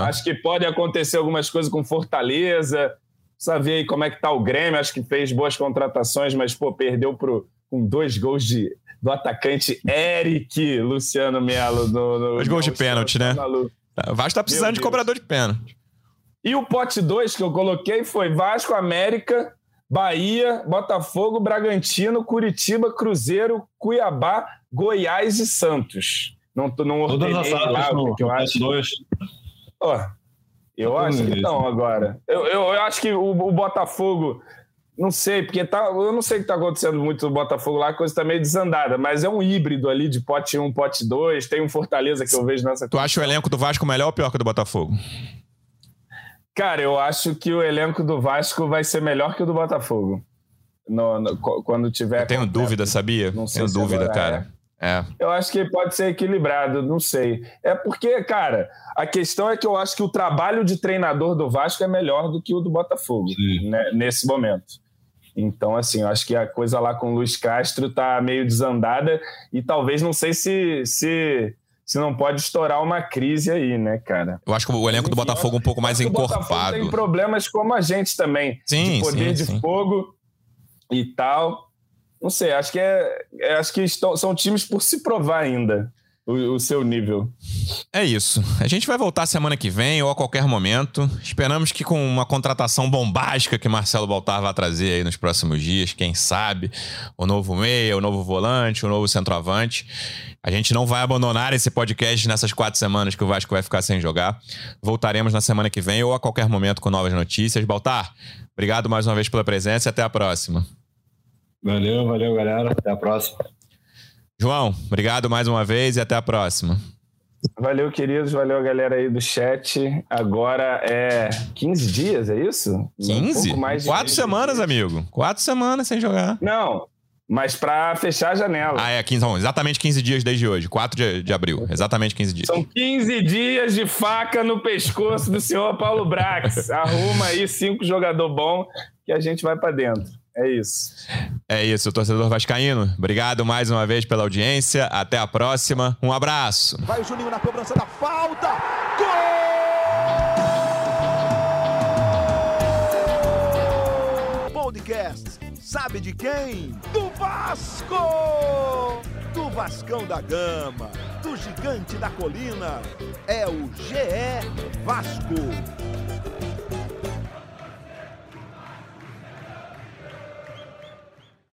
Acho que pode acontecer algumas coisas com Fortaleza. Precisa ver aí como é que tá o Grêmio. Acho que fez boas contratações, mas, pô, perdeu pro, com dois gols de do atacante Eric Luciano Melo. No, no, Dois gols de pênalti, né? O Vasco tá precisando de cobrador de pênalti. E o pote 2 que eu coloquei foi Vasco, América, Bahia, Botafogo, Bragantino, Curitiba, Cruzeiro, Cuiabá, Goiás e Santos. Não, não ordenei lá o que eu acho. Dois. Oh, eu tá acho que não agora. Eu, eu, eu acho que o, o Botafogo não sei, porque tá, eu não sei o que está acontecendo muito no Botafogo lá, a coisa está meio desandada, mas é um híbrido ali de pote 1, pote 2. Tem um Fortaleza que eu vejo nessa. Tu acha o elenco do Vasco melhor ou pior que o do Botafogo? Cara, eu acho que o elenco do Vasco vai ser melhor que o do Botafogo. No, no, quando tiver. Eu tenho completo. dúvida, sabia? Não tenho dúvida, cara. É. É. Eu acho que pode ser equilibrado, não sei. É porque, cara, a questão é que eu acho que o trabalho de treinador do Vasco é melhor do que o do Botafogo, né, nesse momento. Então, assim, eu acho que a coisa lá com o Luiz Castro tá meio desandada e talvez não sei se, se se não pode estourar uma crise aí, né, cara? Eu acho que o elenco do Botafogo é um pouco mais encorpado. tem problemas como a gente também, sim, de poder sim, de sim. fogo e tal. Não sei, acho que é, é acho que estão, são times por se provar ainda o, o, seu nível. É isso. A gente vai voltar semana que vem ou a qualquer momento. Esperamos que com uma contratação bombástica que Marcelo Baltar vai trazer aí nos próximos dias, quem sabe, o novo meia, o novo volante, o novo centroavante. A gente não vai abandonar esse podcast nessas quatro semanas que o Vasco vai ficar sem jogar. Voltaremos na semana que vem ou a qualquer momento com novas notícias. Baltar, obrigado mais uma vez pela presença e até a próxima. Valeu, valeu, galera. Até a próxima. João, obrigado mais uma vez e até a próxima. Valeu, queridos. Valeu, galera aí do chat. Agora é 15 dias, é isso? 15? Um mais Quatro 15 semanas, dias. amigo. Quatro semanas sem jogar. Não, mas para fechar a janela. Ah, é 15, exatamente 15 dias desde hoje, 4 de, de, abril. Exatamente 15 dias. São 15 dias de faca no pescoço do senhor Paulo Brax. Arruma aí cinco jogador bom que a gente vai para dentro. É isso. É isso, torcedor Vascaíno. Obrigado mais uma vez pela audiência. Até a próxima. Um abraço. Vai o Juninho na cobrança da falta. Gol! Podcast. Sabe de quem? Do Vasco! Do Vascão da Gama, do Gigante da Colina. É o GE Vasco.